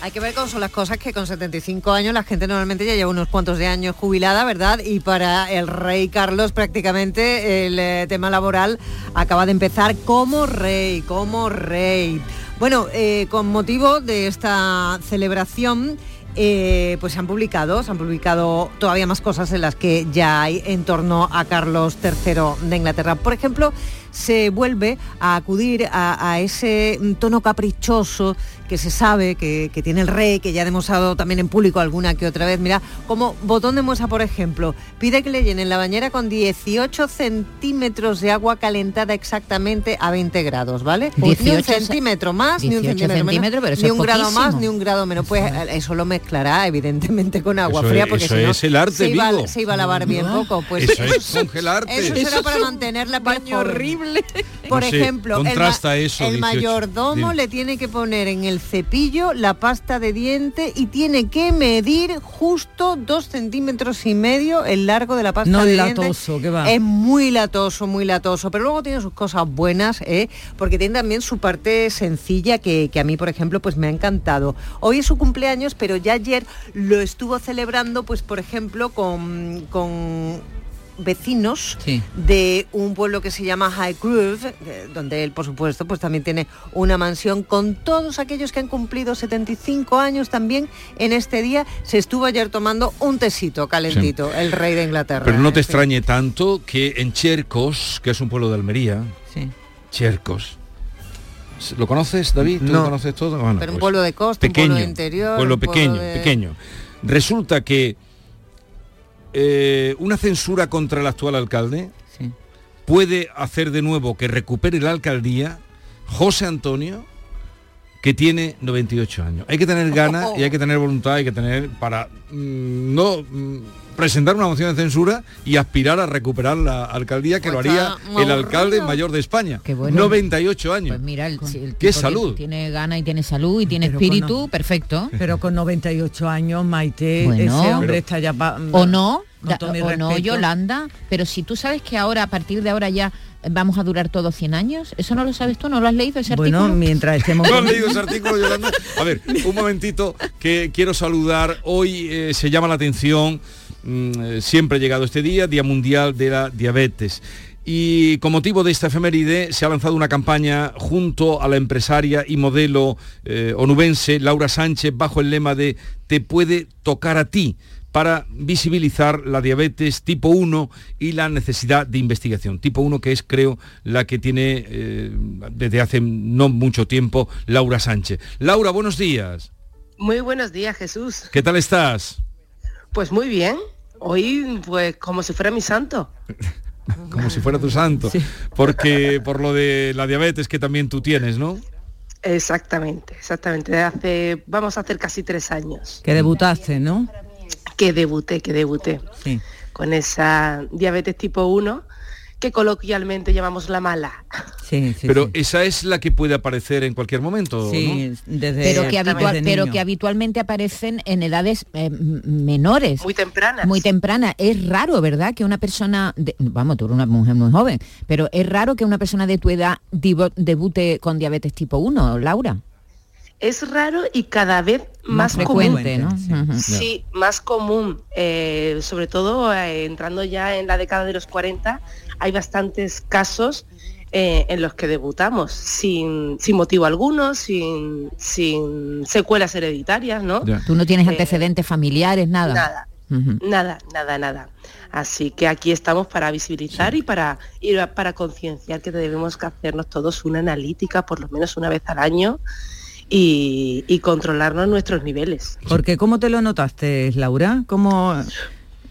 Hay que ver cómo son las cosas que con 75 años la gente normalmente ya lleva unos cuantos de años jubilada, ¿verdad? Y para el rey Carlos prácticamente el eh, tema laboral acaba de empezar como rey, como rey. Bueno, eh, con motivo de esta celebración, eh, pues se han publicado, se han publicado todavía más cosas en las que ya hay en torno a Carlos III de Inglaterra. Por ejemplo, se vuelve a acudir a, ese tono caprichoso que se sabe que, que tiene el rey, que ya ha demostrado también en público alguna que otra vez. Mira, como botón de muestra, por ejemplo, pide que le llenen la bañera con 18 centímetros de agua calentada exactamente a 20 grados, ¿vale? ni un 18 centímetro más, ni un 18 centímetro menos, pero ni un grado más, ni un grado menos. Pues eh, eso lo mezclará evidentemente con agua Eso fría, porque eso si no es el arte se iba, vivo. se iba a lavar bien poco. Pues Eso es congelarte. <laughs> Eso será para mantener la baño horrible. No Por sé, ejemplo, el, contrasta eso, el 18. mayordomo Dime. le tiene que poner en el cepillo la pasta de diente y tiene que medir justo dos centímetros y medio el largo de la pasta No de diente. latoso, ¿qué va? Es muy latoso, muy latoso, pero luego tiene sus cosas buenas, ¿eh? porque tiene también su parte sencilla que, que a mí, por ejemplo, pues me ha encantado. Hoy es su cumpleaños, pero ya ayer lo estuvo celebrando, pues por ejemplo, con, con vecinos Sí. de un pueblo que se llama High Grove, eh, donde él, por supuesto, pues también tiene una mansión con todos aquellos que han cumplido 75 años también en este día. Se estuvo ayer tomando un tesito calentito, el rey de Inglaterra. Pero no te fin. extrañe tanto que en Chercos, que es un pueblo de Almería, Sí. Chercos. ¿Lo conoces, David? ¿Tú No. lo conoces todo? Bueno, Pero un pues, pueblo de costa, un pequeño, pueblo de interior. pueblo un pueblo pequeño, de- pequeño. Resulta que eh, una censura contra el actual alcalde Sí. puede hacer de nuevo que recupere la alcaldía José Antonio, que tiene 98 años. Hay que tener ganas y hay que tener voluntad, hay que tener para mm, no mm, presentar una moción de censura y aspirar a recuperar la alcaldía que Pues lo haría el alcalde mayor de España. Qué bueno. 98 años. Pues mira, el, el Qué salud. Tiene gana y tiene salud y tiene Pero espíritu, con- perfecto. <laughs> Pero con 98 años, Maite, Bueno. ese hombre Pero- está ya... pa- o no, da- o no. Yolanda, pero si tú sabes que ahora, a partir de ahora ya vamos a durar todos 100 años, ¿eso no lo sabes tú? ¿No lo has leído ese Bueno, artículo? mientras <laughs> estemos... ¿No has leído ese artículo, Yolanda? A ver, un momentito que quiero saludar. Hoy eh, se llama la atención, mm, eh, siempre ha llegado este día, Día Mundial de la Diabetes. Y con motivo de esta efeméride se ha lanzado una campaña junto a la empresaria y modelo eh, onubense Laura Sánchez bajo el lema de Te puede tocar a ti para visibilizar la diabetes tipo 1 y la necesidad de investigación. Tipo 1 que es, creo, la que tiene eh, desde hace no mucho tiempo Laura Sánchez. Laura, buenos días. Muy buenos días, Jesús. ¿Qué tal estás? Pues muy bien. Hoy, pues como si fuera mi santo. <laughs> Como si fuera tu santo. Porque por lo de la diabetes que también tú tienes, ¿no? Exactamente, exactamente. De hace, vamos a hacer casi tres años Que debutaste, ¿no? que debuté, que debuté Sí. con esa diabetes tipo 1 que coloquialmente llamamos la mala. Sí, sí, Pero sí. esa es la que puede aparecer en cualquier momento, Sí, ¿no? desde, pero que, habitual- desde pero que habitualmente aparecen en edades eh, menores. Muy tempranas. Muy temprana. Es raro, ¿verdad? Que una persona, de- vamos, tú eres una mujer muy joven, pero es raro que una persona de tu edad divo- debute con diabetes tipo 1, Laura. es raro y cada vez más, frecuente, común. ¿no? Sí, más común. eh, sobre todo eh, entrando ya en la década de los 40, hay bastantes casos eh, en los que debutamos sin, sin motivo alguno, sin, sin secuelas hereditarias, ¿no? Tú no tienes Eh, antecedentes familiares, nada. Nada. Nada, nada, nada. Así que aquí estamos para visibilizar y para y para concienciar que debemos hacernos todos una analítica por lo menos una vez al año y, y controlarnos nuestros niveles. Porque ¿cómo te lo notaste, Laura? ¿Cómo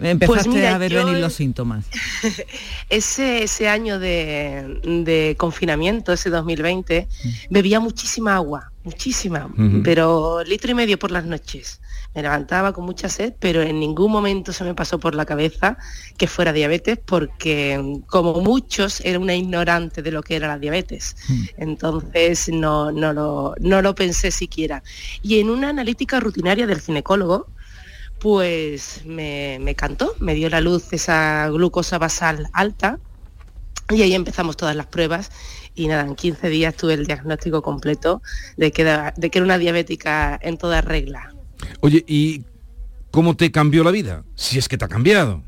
empezaste Pues mira, a ver yo- venir los síntomas? <laughs> Ese, ese año de, de confinamiento, ese 2020, bebía muchísima agua, muchísima, pero litro y medio por las noches. Me levantaba con mucha sed, pero en ningún momento se me pasó por la cabeza que fuera diabetes, porque como muchos era una ignorante de lo que era la diabetes. Entonces no, no, lo, no lo pensé siquiera. Y en una analítica rutinaria del ginecólogo, pues me, me cantó, me dio la luz esa glucosa basal alta y ahí empezamos todas las pruebas y nada, en 15 días tuve el diagnóstico completo de que, de que era una diabética en toda regla. Oye, ¿y cómo te cambió la vida? Si es que te ha cambiado.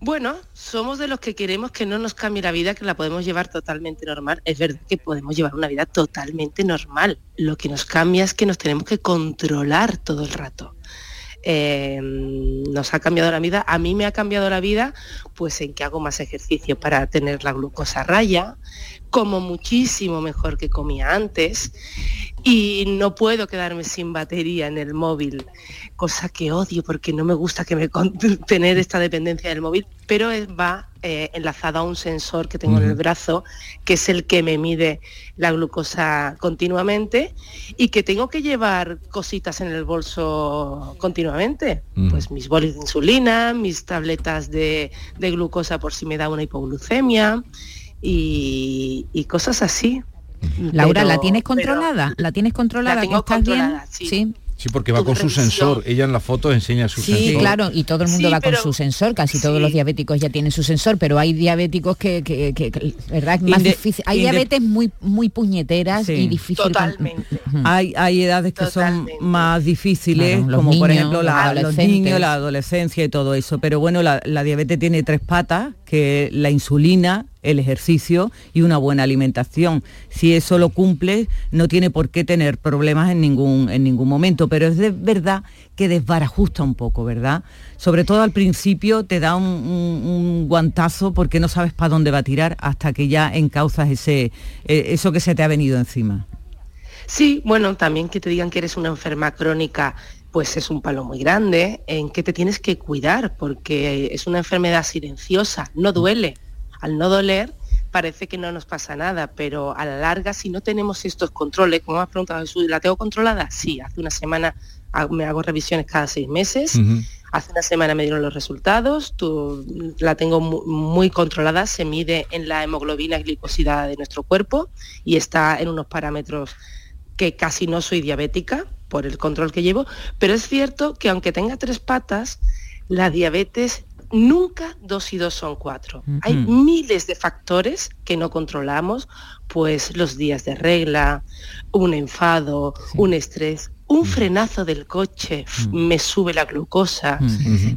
Bueno, somos de los que queremos que no nos cambie la vida, que la podemos llevar totalmente normal. Es verdad que podemos llevar una vida totalmente normal. Lo que nos cambia es que nos tenemos que controlar todo el rato. Eh, nos ha cambiado la vida. A mí me ha cambiado la vida pues en que hago más ejercicio para tener la glucosa raya, como muchísimo mejor que comía antes y no puedo quedarme sin batería en el móvil, cosa que odio porque no me gusta que me <laughs> tener esta dependencia del móvil, pero va eh, enlazado a un sensor que tengo en el brazo, que es el que me mide la glucosa continuamente y que tengo que llevar cositas en el bolso continuamente, pues mis bolis de insulina, mis tabletas de, de glucosa por si me da una hipoglucemia y, y cosas así. Laura, Pero- ¿la tienes controlada? ¿La tienes controlada? La ¿Que tengo estás controlada, bien? sí. Sí, porque va con su sensor. Ella en la foto enseña su Sí, sensor. claro, y todo el mundo Sí, va pero- con su sensor, casi todos los diabéticos ya tienen su sensor, pero hay diabéticos que, que- que- que- verdad, más Inde- difícil. Hay inde- diabetes muy muy puñeteras Sí. y difíciles. Hay, hay edades que son más difíciles, Claro, como por ejemplo los la- los niños, la adolescencia y todo eso. Pero bueno, la, la diabetes tiene tres patas, que es la insulina, el ejercicio y una buena alimentación. Si eso lo cumple, no tiene por qué tener problemas en ningún, en ningún momento. Pero es de verdad que desbarajusta un poco, ¿verdad? Sobre todo al principio te da un, guantazo porque no sabes para dónde va a tirar hasta que ya encauzas ese, eh, eso que se te ha venido encima. Sí, bueno, también que te digan que eres una enferma crónica, pues es un palo muy grande, en que te tienes que cuidar, porque es una enfermedad silenciosa, no duele. Al no doler, parece que no nos pasa nada, pero a la larga, si no tenemos estos controles, como me has preguntado Jesús, ¿la tengo controlada? Sí, hace una semana me hago revisiones cada seis meses. Hace una semana me dieron los resultados, tú- la tengo mu- muy controlada, se mide en la hemoglobina glicosidada de nuestro cuerpo y está en unos parámetros que casi no soy diabética por el control que llevo, pero es cierto que aunque tenga tres patas, la diabetes nunca dos y dos son cuatro. Hay miles de factores que no controlamos, pues los días de regla, un enfado, un estrés, un frenazo del coche f- me sube la glucosa.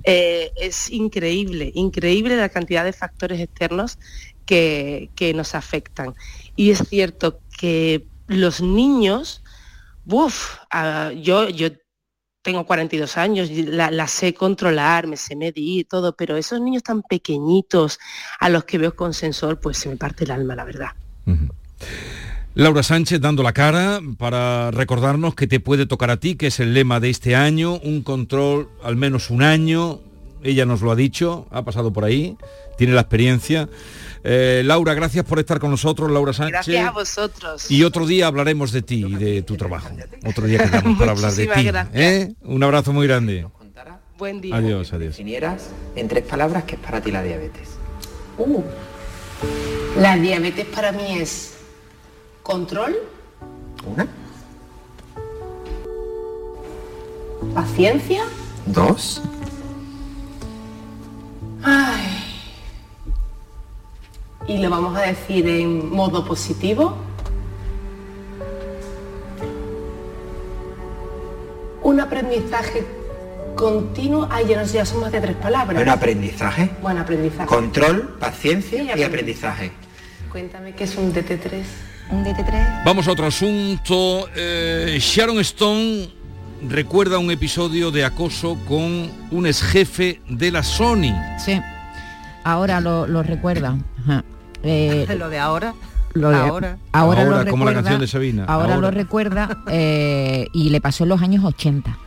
Eh, es increíble, increíble la cantidad de factores externos que, que nos afectan. Y es cierto que los niños, uf, ah, yo, yo tengo 42 años, la, la sé controlar, me sé medir todo, pero esos niños tan pequeñitos a los que veo con sensor, pues se me parte el alma, la verdad. Laura Sánchez dando la cara para recordarnos que te puede tocar a ti, que es el lema de este año, un control al menos un año. Ella nos lo ha dicho, ha pasado por ahí, tiene la experiencia. Eh, Laura, gracias por estar con nosotros, Laura Sánchez. Gracias a vosotros. Y otro día hablaremos de ti y de tu trabajo. Otro día quedamos para hablar de ti. ¿eh? Un abrazo muy grande. Buen día. Adiós, adiós. Definieras en tres palabras qué es para ti la diabetes. Uh, la diabetes para mí es control. Una, Paciencia. dos, Ay. Y lo vamos a decir en modo positivo. aprendizaje continuo, ay, ya no sé, ya son más de tres palabras. Bueno, aprendizaje. Bueno, aprendizaje. Control, paciencia Sí, y aprendizaje. Cuéntame qué es un DT3. Un DT3. Vamos a otro asunto. Eh, Sharon Stone recuerda un episodio de acoso con un ex jefe de la Sony. Sí, ahora lo, lo recuerda. Ajá. Eh, <laughs> Lo de ahora. lo de- ahora. ahora, Ahora, lo como la recuerda, canción de Sabina, Ahora, ahora. lo recuerda eh, y le pasó en los años 80.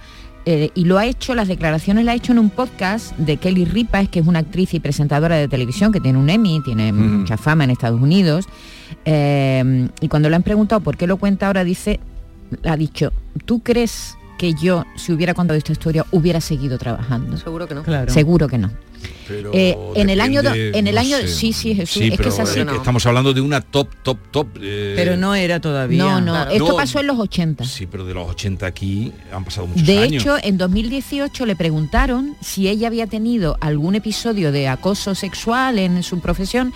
Eh, y lo ha hecho, las declaraciones la ha hecho en un podcast de Kelly Ripa, que es una actriz y presentadora de televisión que tiene un Emmy, tiene mucha fama en Estados Unidos. Eh, y cuando le han preguntado por qué lo cuenta ahora, dice, ha dicho, ¿tú crees que yo, si hubiera contado esta historia, hubiera seguido trabajando? Seguro que no. Seguro que no. Pero Eh, en el año en el no año sé. sí sí Jesús Sí, es que pero es así eh, estamos hablando de una top, top, top. eh, Pero no era todavía. no no Claro. esto No. pasó en los 80 Sí, pero de los 80 aquí han pasado muchos de años. hecho en 2018 le preguntaron si ella había tenido algún episodio de acoso sexual en su profesión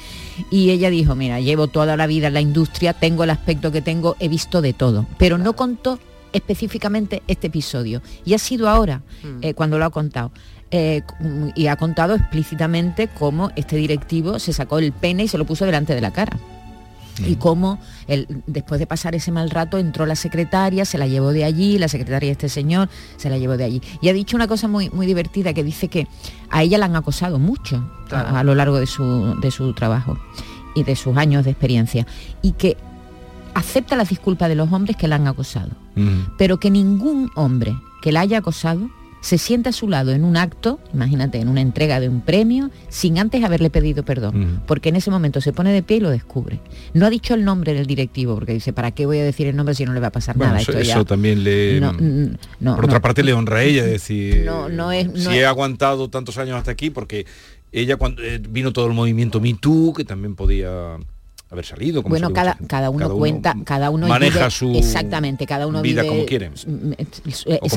y ella dijo mira llevo toda la vida en la industria tengo el aspecto que tengo he visto de todo pero no contó específicamente este episodio. Y ha sido ahora eh, cuando lo ha contado. Eh, y ha contado explícitamente cómo este directivo se sacó el pene y se lo puso delante de la cara. Y cómo él, después de pasar ese mal rato entró la secretaria, se la llevó de allí, la secretaria de este señor se la llevó de allí. Y ha dicho una cosa muy, muy divertida que dice que a ella la han acosado mucho a, a lo largo de su, de su trabajo y de sus años de experiencia. Y que acepta las disculpas de los hombres que la han acosado, pero que ningún hombre que la haya acosado se sienta a su lado en un acto, imagínate, en una entrega de un premio, sin antes haberle pedido perdón, porque en ese momento se pone de pie y lo descubre. No ha dicho el nombre del directivo, porque dice, ¿para qué voy a decir el nombre si no le va a pasar Bueno, nada? eso, Esto ya- eso también le... No, mm, no, por otra parte le honra a ella, decir, No, no es- si es- he aguantado tantos años hasta aquí, porque ella cuando eh, vino todo el movimiento Me Too, que también podía haber salido. como bueno cada, mucha gente. cada uno cuenta cada uno maneja vive- su exactamente cada uno vida vive como quiere. esas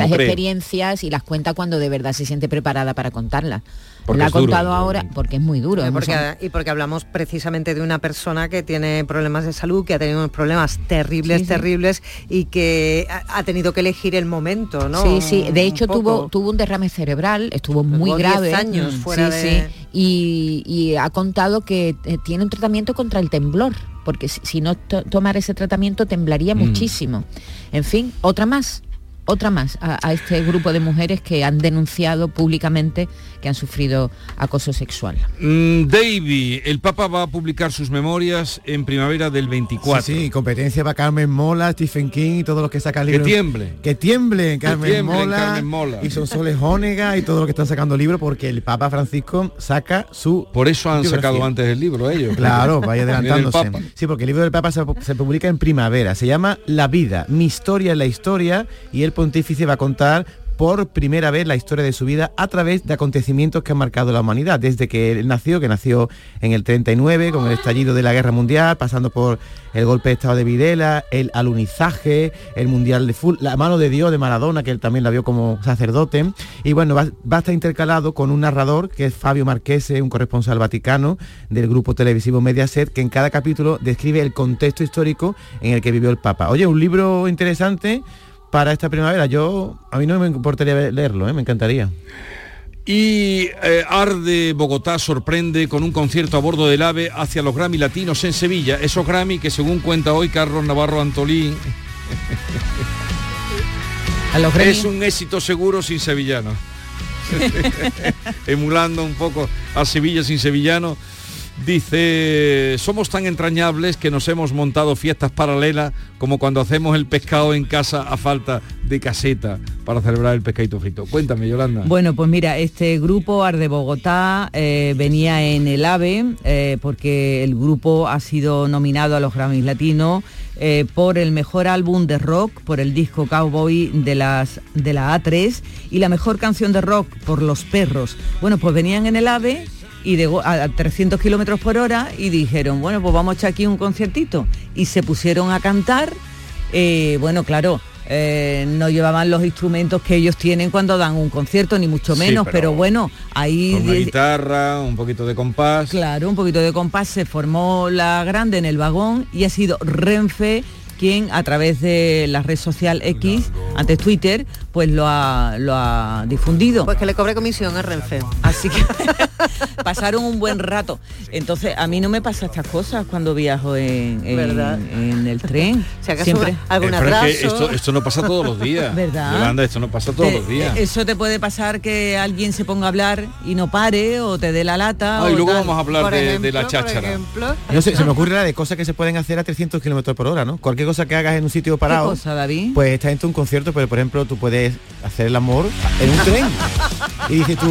como cree. experiencias y las cuenta cuando de verdad se siente preparada para contarlas Porque la ha duro, contado ahora porque es muy duro Y muy- porque, y porque hablamos precisamente de una persona que tiene problemas de salud, que ha tenido unos problemas terribles, Sí, sí. terribles y que ha, ha tenido que elegir el momento, ¿no? Sí, sí. De hecho tuvo tuvo un derrame cerebral, estuvo muy Tuvo 10 grave. años Mm, fuera sí, de- sí. Y, y ha contado que eh, tiene un tratamiento contra el temblor, porque si, si no to- tomara ese tratamiento temblaría Mm. muchísimo. En fin, otra más. Otra más a, a este grupo de mujeres que han denunciado públicamente que han sufrido acoso sexual. Mm, Davy, el Papa va a publicar sus memorias en primavera del 24. Sí, sí, competencia para Carmen Mola, Stephen King y todos los que sacan Que libros. tiemble. Que tiemblen Carmen, tiemblen, Mola, Carmen Mola. y Sonsoles Jónega y todo lo que están sacando libros porque el Papa Francisco saca su Por eso han biografía. sacado antes el libro ellos. Claro, <laughs> vaya adelantándose. Sí, porque el libro del Papa se, se publica en primavera. Se llama La vida, mi historia en la historia y el pontífice va a contar por primera vez la historia de su vida a través de acontecimientos que han marcado la humanidad, desde que él nació, que nació en el 39 con el estallido de la guerra mundial, pasando por el golpe de estado de Videla, el alunizaje, el mundial de fútbol, la mano de Dios de Maradona, que él también la vio como sacerdote, y bueno, va, va a estar intercalado con un narrador que es Fabio Marquese, un corresponsal vaticano del grupo televisivo Mediaset, que en cada capítulo describe el contexto histórico en el que vivió el Papa. Oye, un libro interesante para esta primavera. Yo, a mí no me importaría leerlo, ¿eh? me encantaría. Y eh, Arde Bogotá sorprende con un concierto a bordo del AVE hacia los Grammy Latinos en Sevilla. Esos Grammy que según cuenta hoy Carlos Navarro Antolín <laughs> A los es un éxito seguro sin sevillano. <laughs> <laughs> Emulando un poco a Sevilla sin sevillano. Dice, somos tan entrañables que nos hemos montado fiestas paralelas como cuando hacemos el pescado en casa a falta de caseta para celebrar el pescadito frito. Cuéntame, Yolanda. Bueno, pues mira, este grupo Arde Bogotá eh, venía en el AVE eh, porque el grupo ha sido nominado a los Grammys Latinos eh, por el mejor álbum de rock, por el disco Cowboy de, las, de la A3 y la mejor canción de rock por Los Perros. Bueno, pues venían en el AVE y de, a a 300 kilómetros por hora y dijeron, bueno, pues vamos a echar aquí un conciertito. Y se pusieron a cantar. eh, bueno, claro, eh, no llevaban los instrumentos que ellos tienen cuando dan un concierto, ni mucho Sí, menos, pero pero, bueno, ahí... Con una guitarra, un poquito de compás. Claro, un poquito de compás, se formó la grande en el vagón y ha sido Renfe quien a través de la red social X, antes Twitter, pues lo ha, lo ha difundido. Pues que le cobre comisión a Renfe. Así que <laughs> <laughs> pasaron un buen rato. Entonces, a mí no me pasa estas cosas cuando viajo en, en- ¿Verdad? en el tren. <laughs> Si acaso Siempre. algún Eh, es que esto, esto no pasa todos los días. <laughs> ¿Verdad? Yolanda, esto no pasa todos Te- los días. Eso te puede pasar que alguien se ponga a hablar y no pare o te dé la lata. Ah, y luego tal. vamos a hablar de, de ejemplo, la por cháchara. ejemplo. No sé, se me ocurre la de cosas que se pueden hacer a 300 kilómetros por hora, ¿no? Cualquier cosa que hagas en un sitio parado. cosa, David? Pues estás en un concierto, pero por ejemplo tú puedes hacer el amor en un tren. Y dices tú,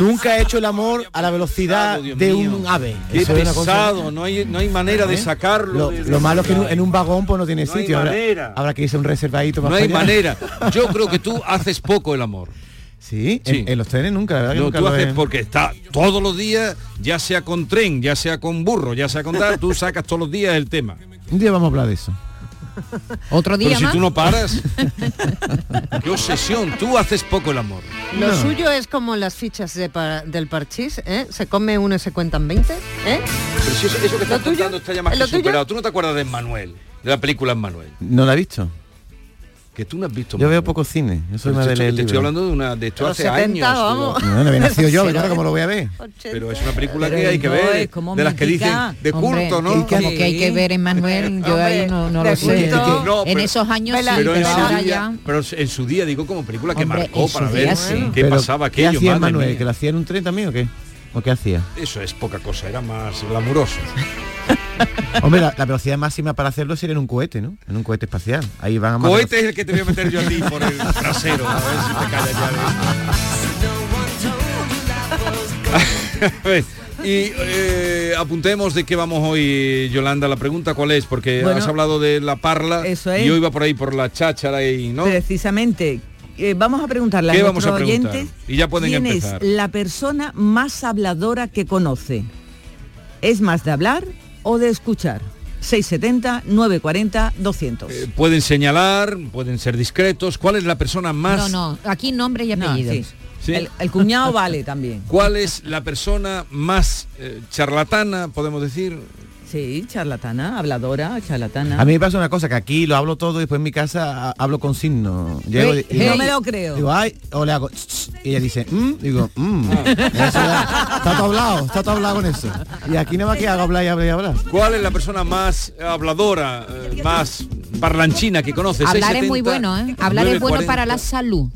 nunca he hecho el amor a la velocidad Dios de mío. un ave. Qué Eso es una pesado, no hay, no hay manera de ¿Eh? sacarlo. Lo, de- lo malo es que en un, en un vagón pues no tiene No sitio. Habrá, habrá que irse un reservadito más No hay allá. manera. <laughs> Yo creo que tú haces poco el amor. Sí, Sí. En, en los trenes nunca, la verdad que No, nunca tú lo haces porque está todos los días, ya sea con tren, ya sea con burro, ya sea con tal, tú sacas todos los días el tema. Un día vamos a hablar de eso. <laughs> Otro día Pero si más. tú no paras, <laughs> qué obsesión, tú haces poco el amor. Lo No. suyo es como las fichas de pa- del parchís, ¿eh? Se come uno y se cuentan 20, ¿eh? Pero si eso, eso que estás ¿Lo tuyo? contando está ya más ¿Lo que tuyo? superado. Tú no te acuerdas de Manuel, de la película Manuel. No la he visto. Que tú no has visto. Yo veo poco cine. Yo soy más te, de estoy- leer te estoy hablando de una de esto hace 70, años. vamos. pero- No, no había nacido yo, <laughs> ¿y ahora cómo lo voy a ver? Pero es una película Pero que hay que no, ver, de las que dicen de Hombre, culto, ¿no? Como que hay que ver en Manuel, <laughs> yo ahí no, no lo sé. No, en pero- esos años sí, pero, en su día, pero en su día digo como película que Hombre, marcó en para ver sí. qué Pero, pasaba ¿Qué aquello, hacía madre Manuel? mía. ¿Que lo hacía en un tren también o qué? ¿O qué hacía? Eso es poca cosa, era más glamuroso. <laughs> <laughs> Hombre, la, la velocidad máxima para hacerlo sería en un cohete, ¿no? En un cohete espacial. Ahí van a más Cohete es el que te voy a meter yo a ti por el <laughs> trasero, a ver si te callas ya. <laughs> A ver, y eh, apuntemos de qué vamos hoy, Yolanda. La pregunta cuál es, porque Bueno, has hablado de la parla eso es. y yo iba por ahí por la cháchara y no. Precisamente. eh, vamos a preguntarle ¿Qué a vamos a oyentes Y ya pueden quién empezar. es la persona más habladora que conoce. ¿Es más de hablar o de escuchar? 670 940 200. Eh, pueden señalar, pueden ser discretos. ¿Cuál es la persona más? No, no, aquí nombre y No, apellidos. sí. Sí. El, el cuñado <laughs> vale también. ¿Cuál es la persona más eh, charlatana, podemos decir? Sí, charlatana, habladora, charlatana. A mí me pasa una cosa, que aquí lo hablo todo y después en mi casa ha- hablo con signos. Llego Hey, y- y hey. digo- No me lo creo. Digo, ay, o le hago, "Ch, ch", y ella dice, "Mm", digo, "Mm". Eso ya- está todo hablado, está todo hablado con eso. Y aquí nada más que hago hablar y hablar y hablar. ¿Cuál es la persona más habladora, eh, más parlanchina que conoces? Hablar es muy bueno, ¿eh? Hablar es bueno 940. para la salud.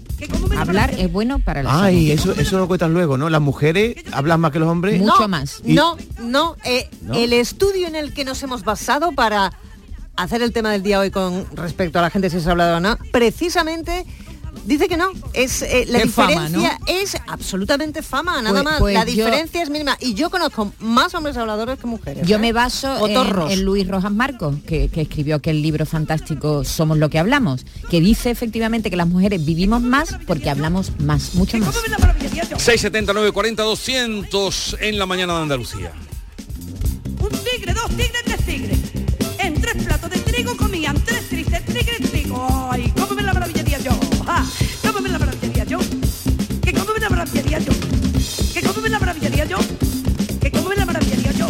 Hablar es bueno para la Ay, salud. eso, eso lo cuentas luego, ¿no? Las mujeres hablan más que los hombres. Mucho no, más. Y- No, no, eh, ¿No? El estudio en el que nos hemos basado para hacer el tema del día hoy con respecto a la gente si se ha hablado o no, precisamente dice que no. Es eh, la Es fama, diferencia es absolutamente fama, nada Pues- más. pues la yo- diferencia es mínima. Y yo conozco más hombres habladores que mujeres. Yo ¿eh? me baso en, Luis Rojas Marcos, que, que escribió aquel libro fantástico Somos lo que hablamos, que dice efectivamente que las mujeres vivimos más porque hablamos más, mucho más. 679 40 200 en la mañana de Andalucía. Un tigre, dos tigres, tres tigres. En tres platos de trigo comían tres tristes tigres trigo. Ay, cómo me la maravillaría yo? ¿Que cómo me la maravillaría yo? ¿Que cómo me la maravillaría yo?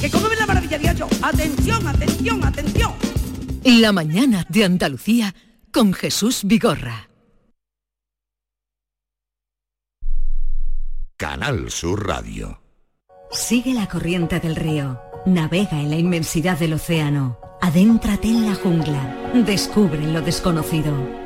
¿Que cómo me la maravillaría yo? Atención, atención, atención. La mañana de Andalucía con Jesús Vigorra. Canal Sur Radio. Sigue la corriente del río. Navega en la inmensidad del océano. Adéntrate en la jungla. Descubre lo desconocido.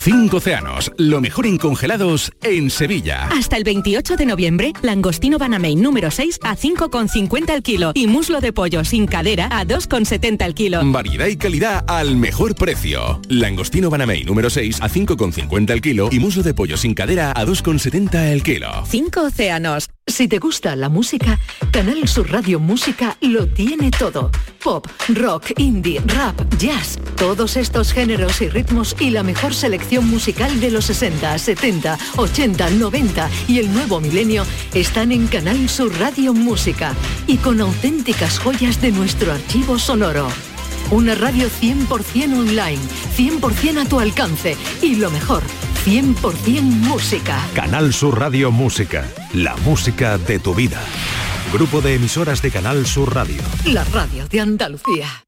Cinco océanos, lo mejor en congelados en Sevilla. Hasta el 28 de noviembre, langostino Banamey número 6 a 5,50 el kilo y muslo de pollo sin cadera a 2,70 el kilo. Variedad y calidad al mejor precio. Langostino Banamey número 6 a 5,50 el kilo y muslo de pollo sin cadera a 2,70 el kilo. Cinco océanos, Si te gusta la música, Canal Sur Radio Música lo tiene todo. Pop, rock, indie, rap, jazz, todos estos géneros y ritmos y la mejor selección musical de los 60, 70, 80, 90 y el nuevo milenio están en Canal Sur Radio Música y con auténticas joyas de nuestro archivo sonoro. Una radio 100% online, 100% a tu alcance y lo mejor, 100% música. Canal Sur Radio Música, la música de tu vida. Grupo de emisoras de Canal Sur Radio. La radio de Andalucía.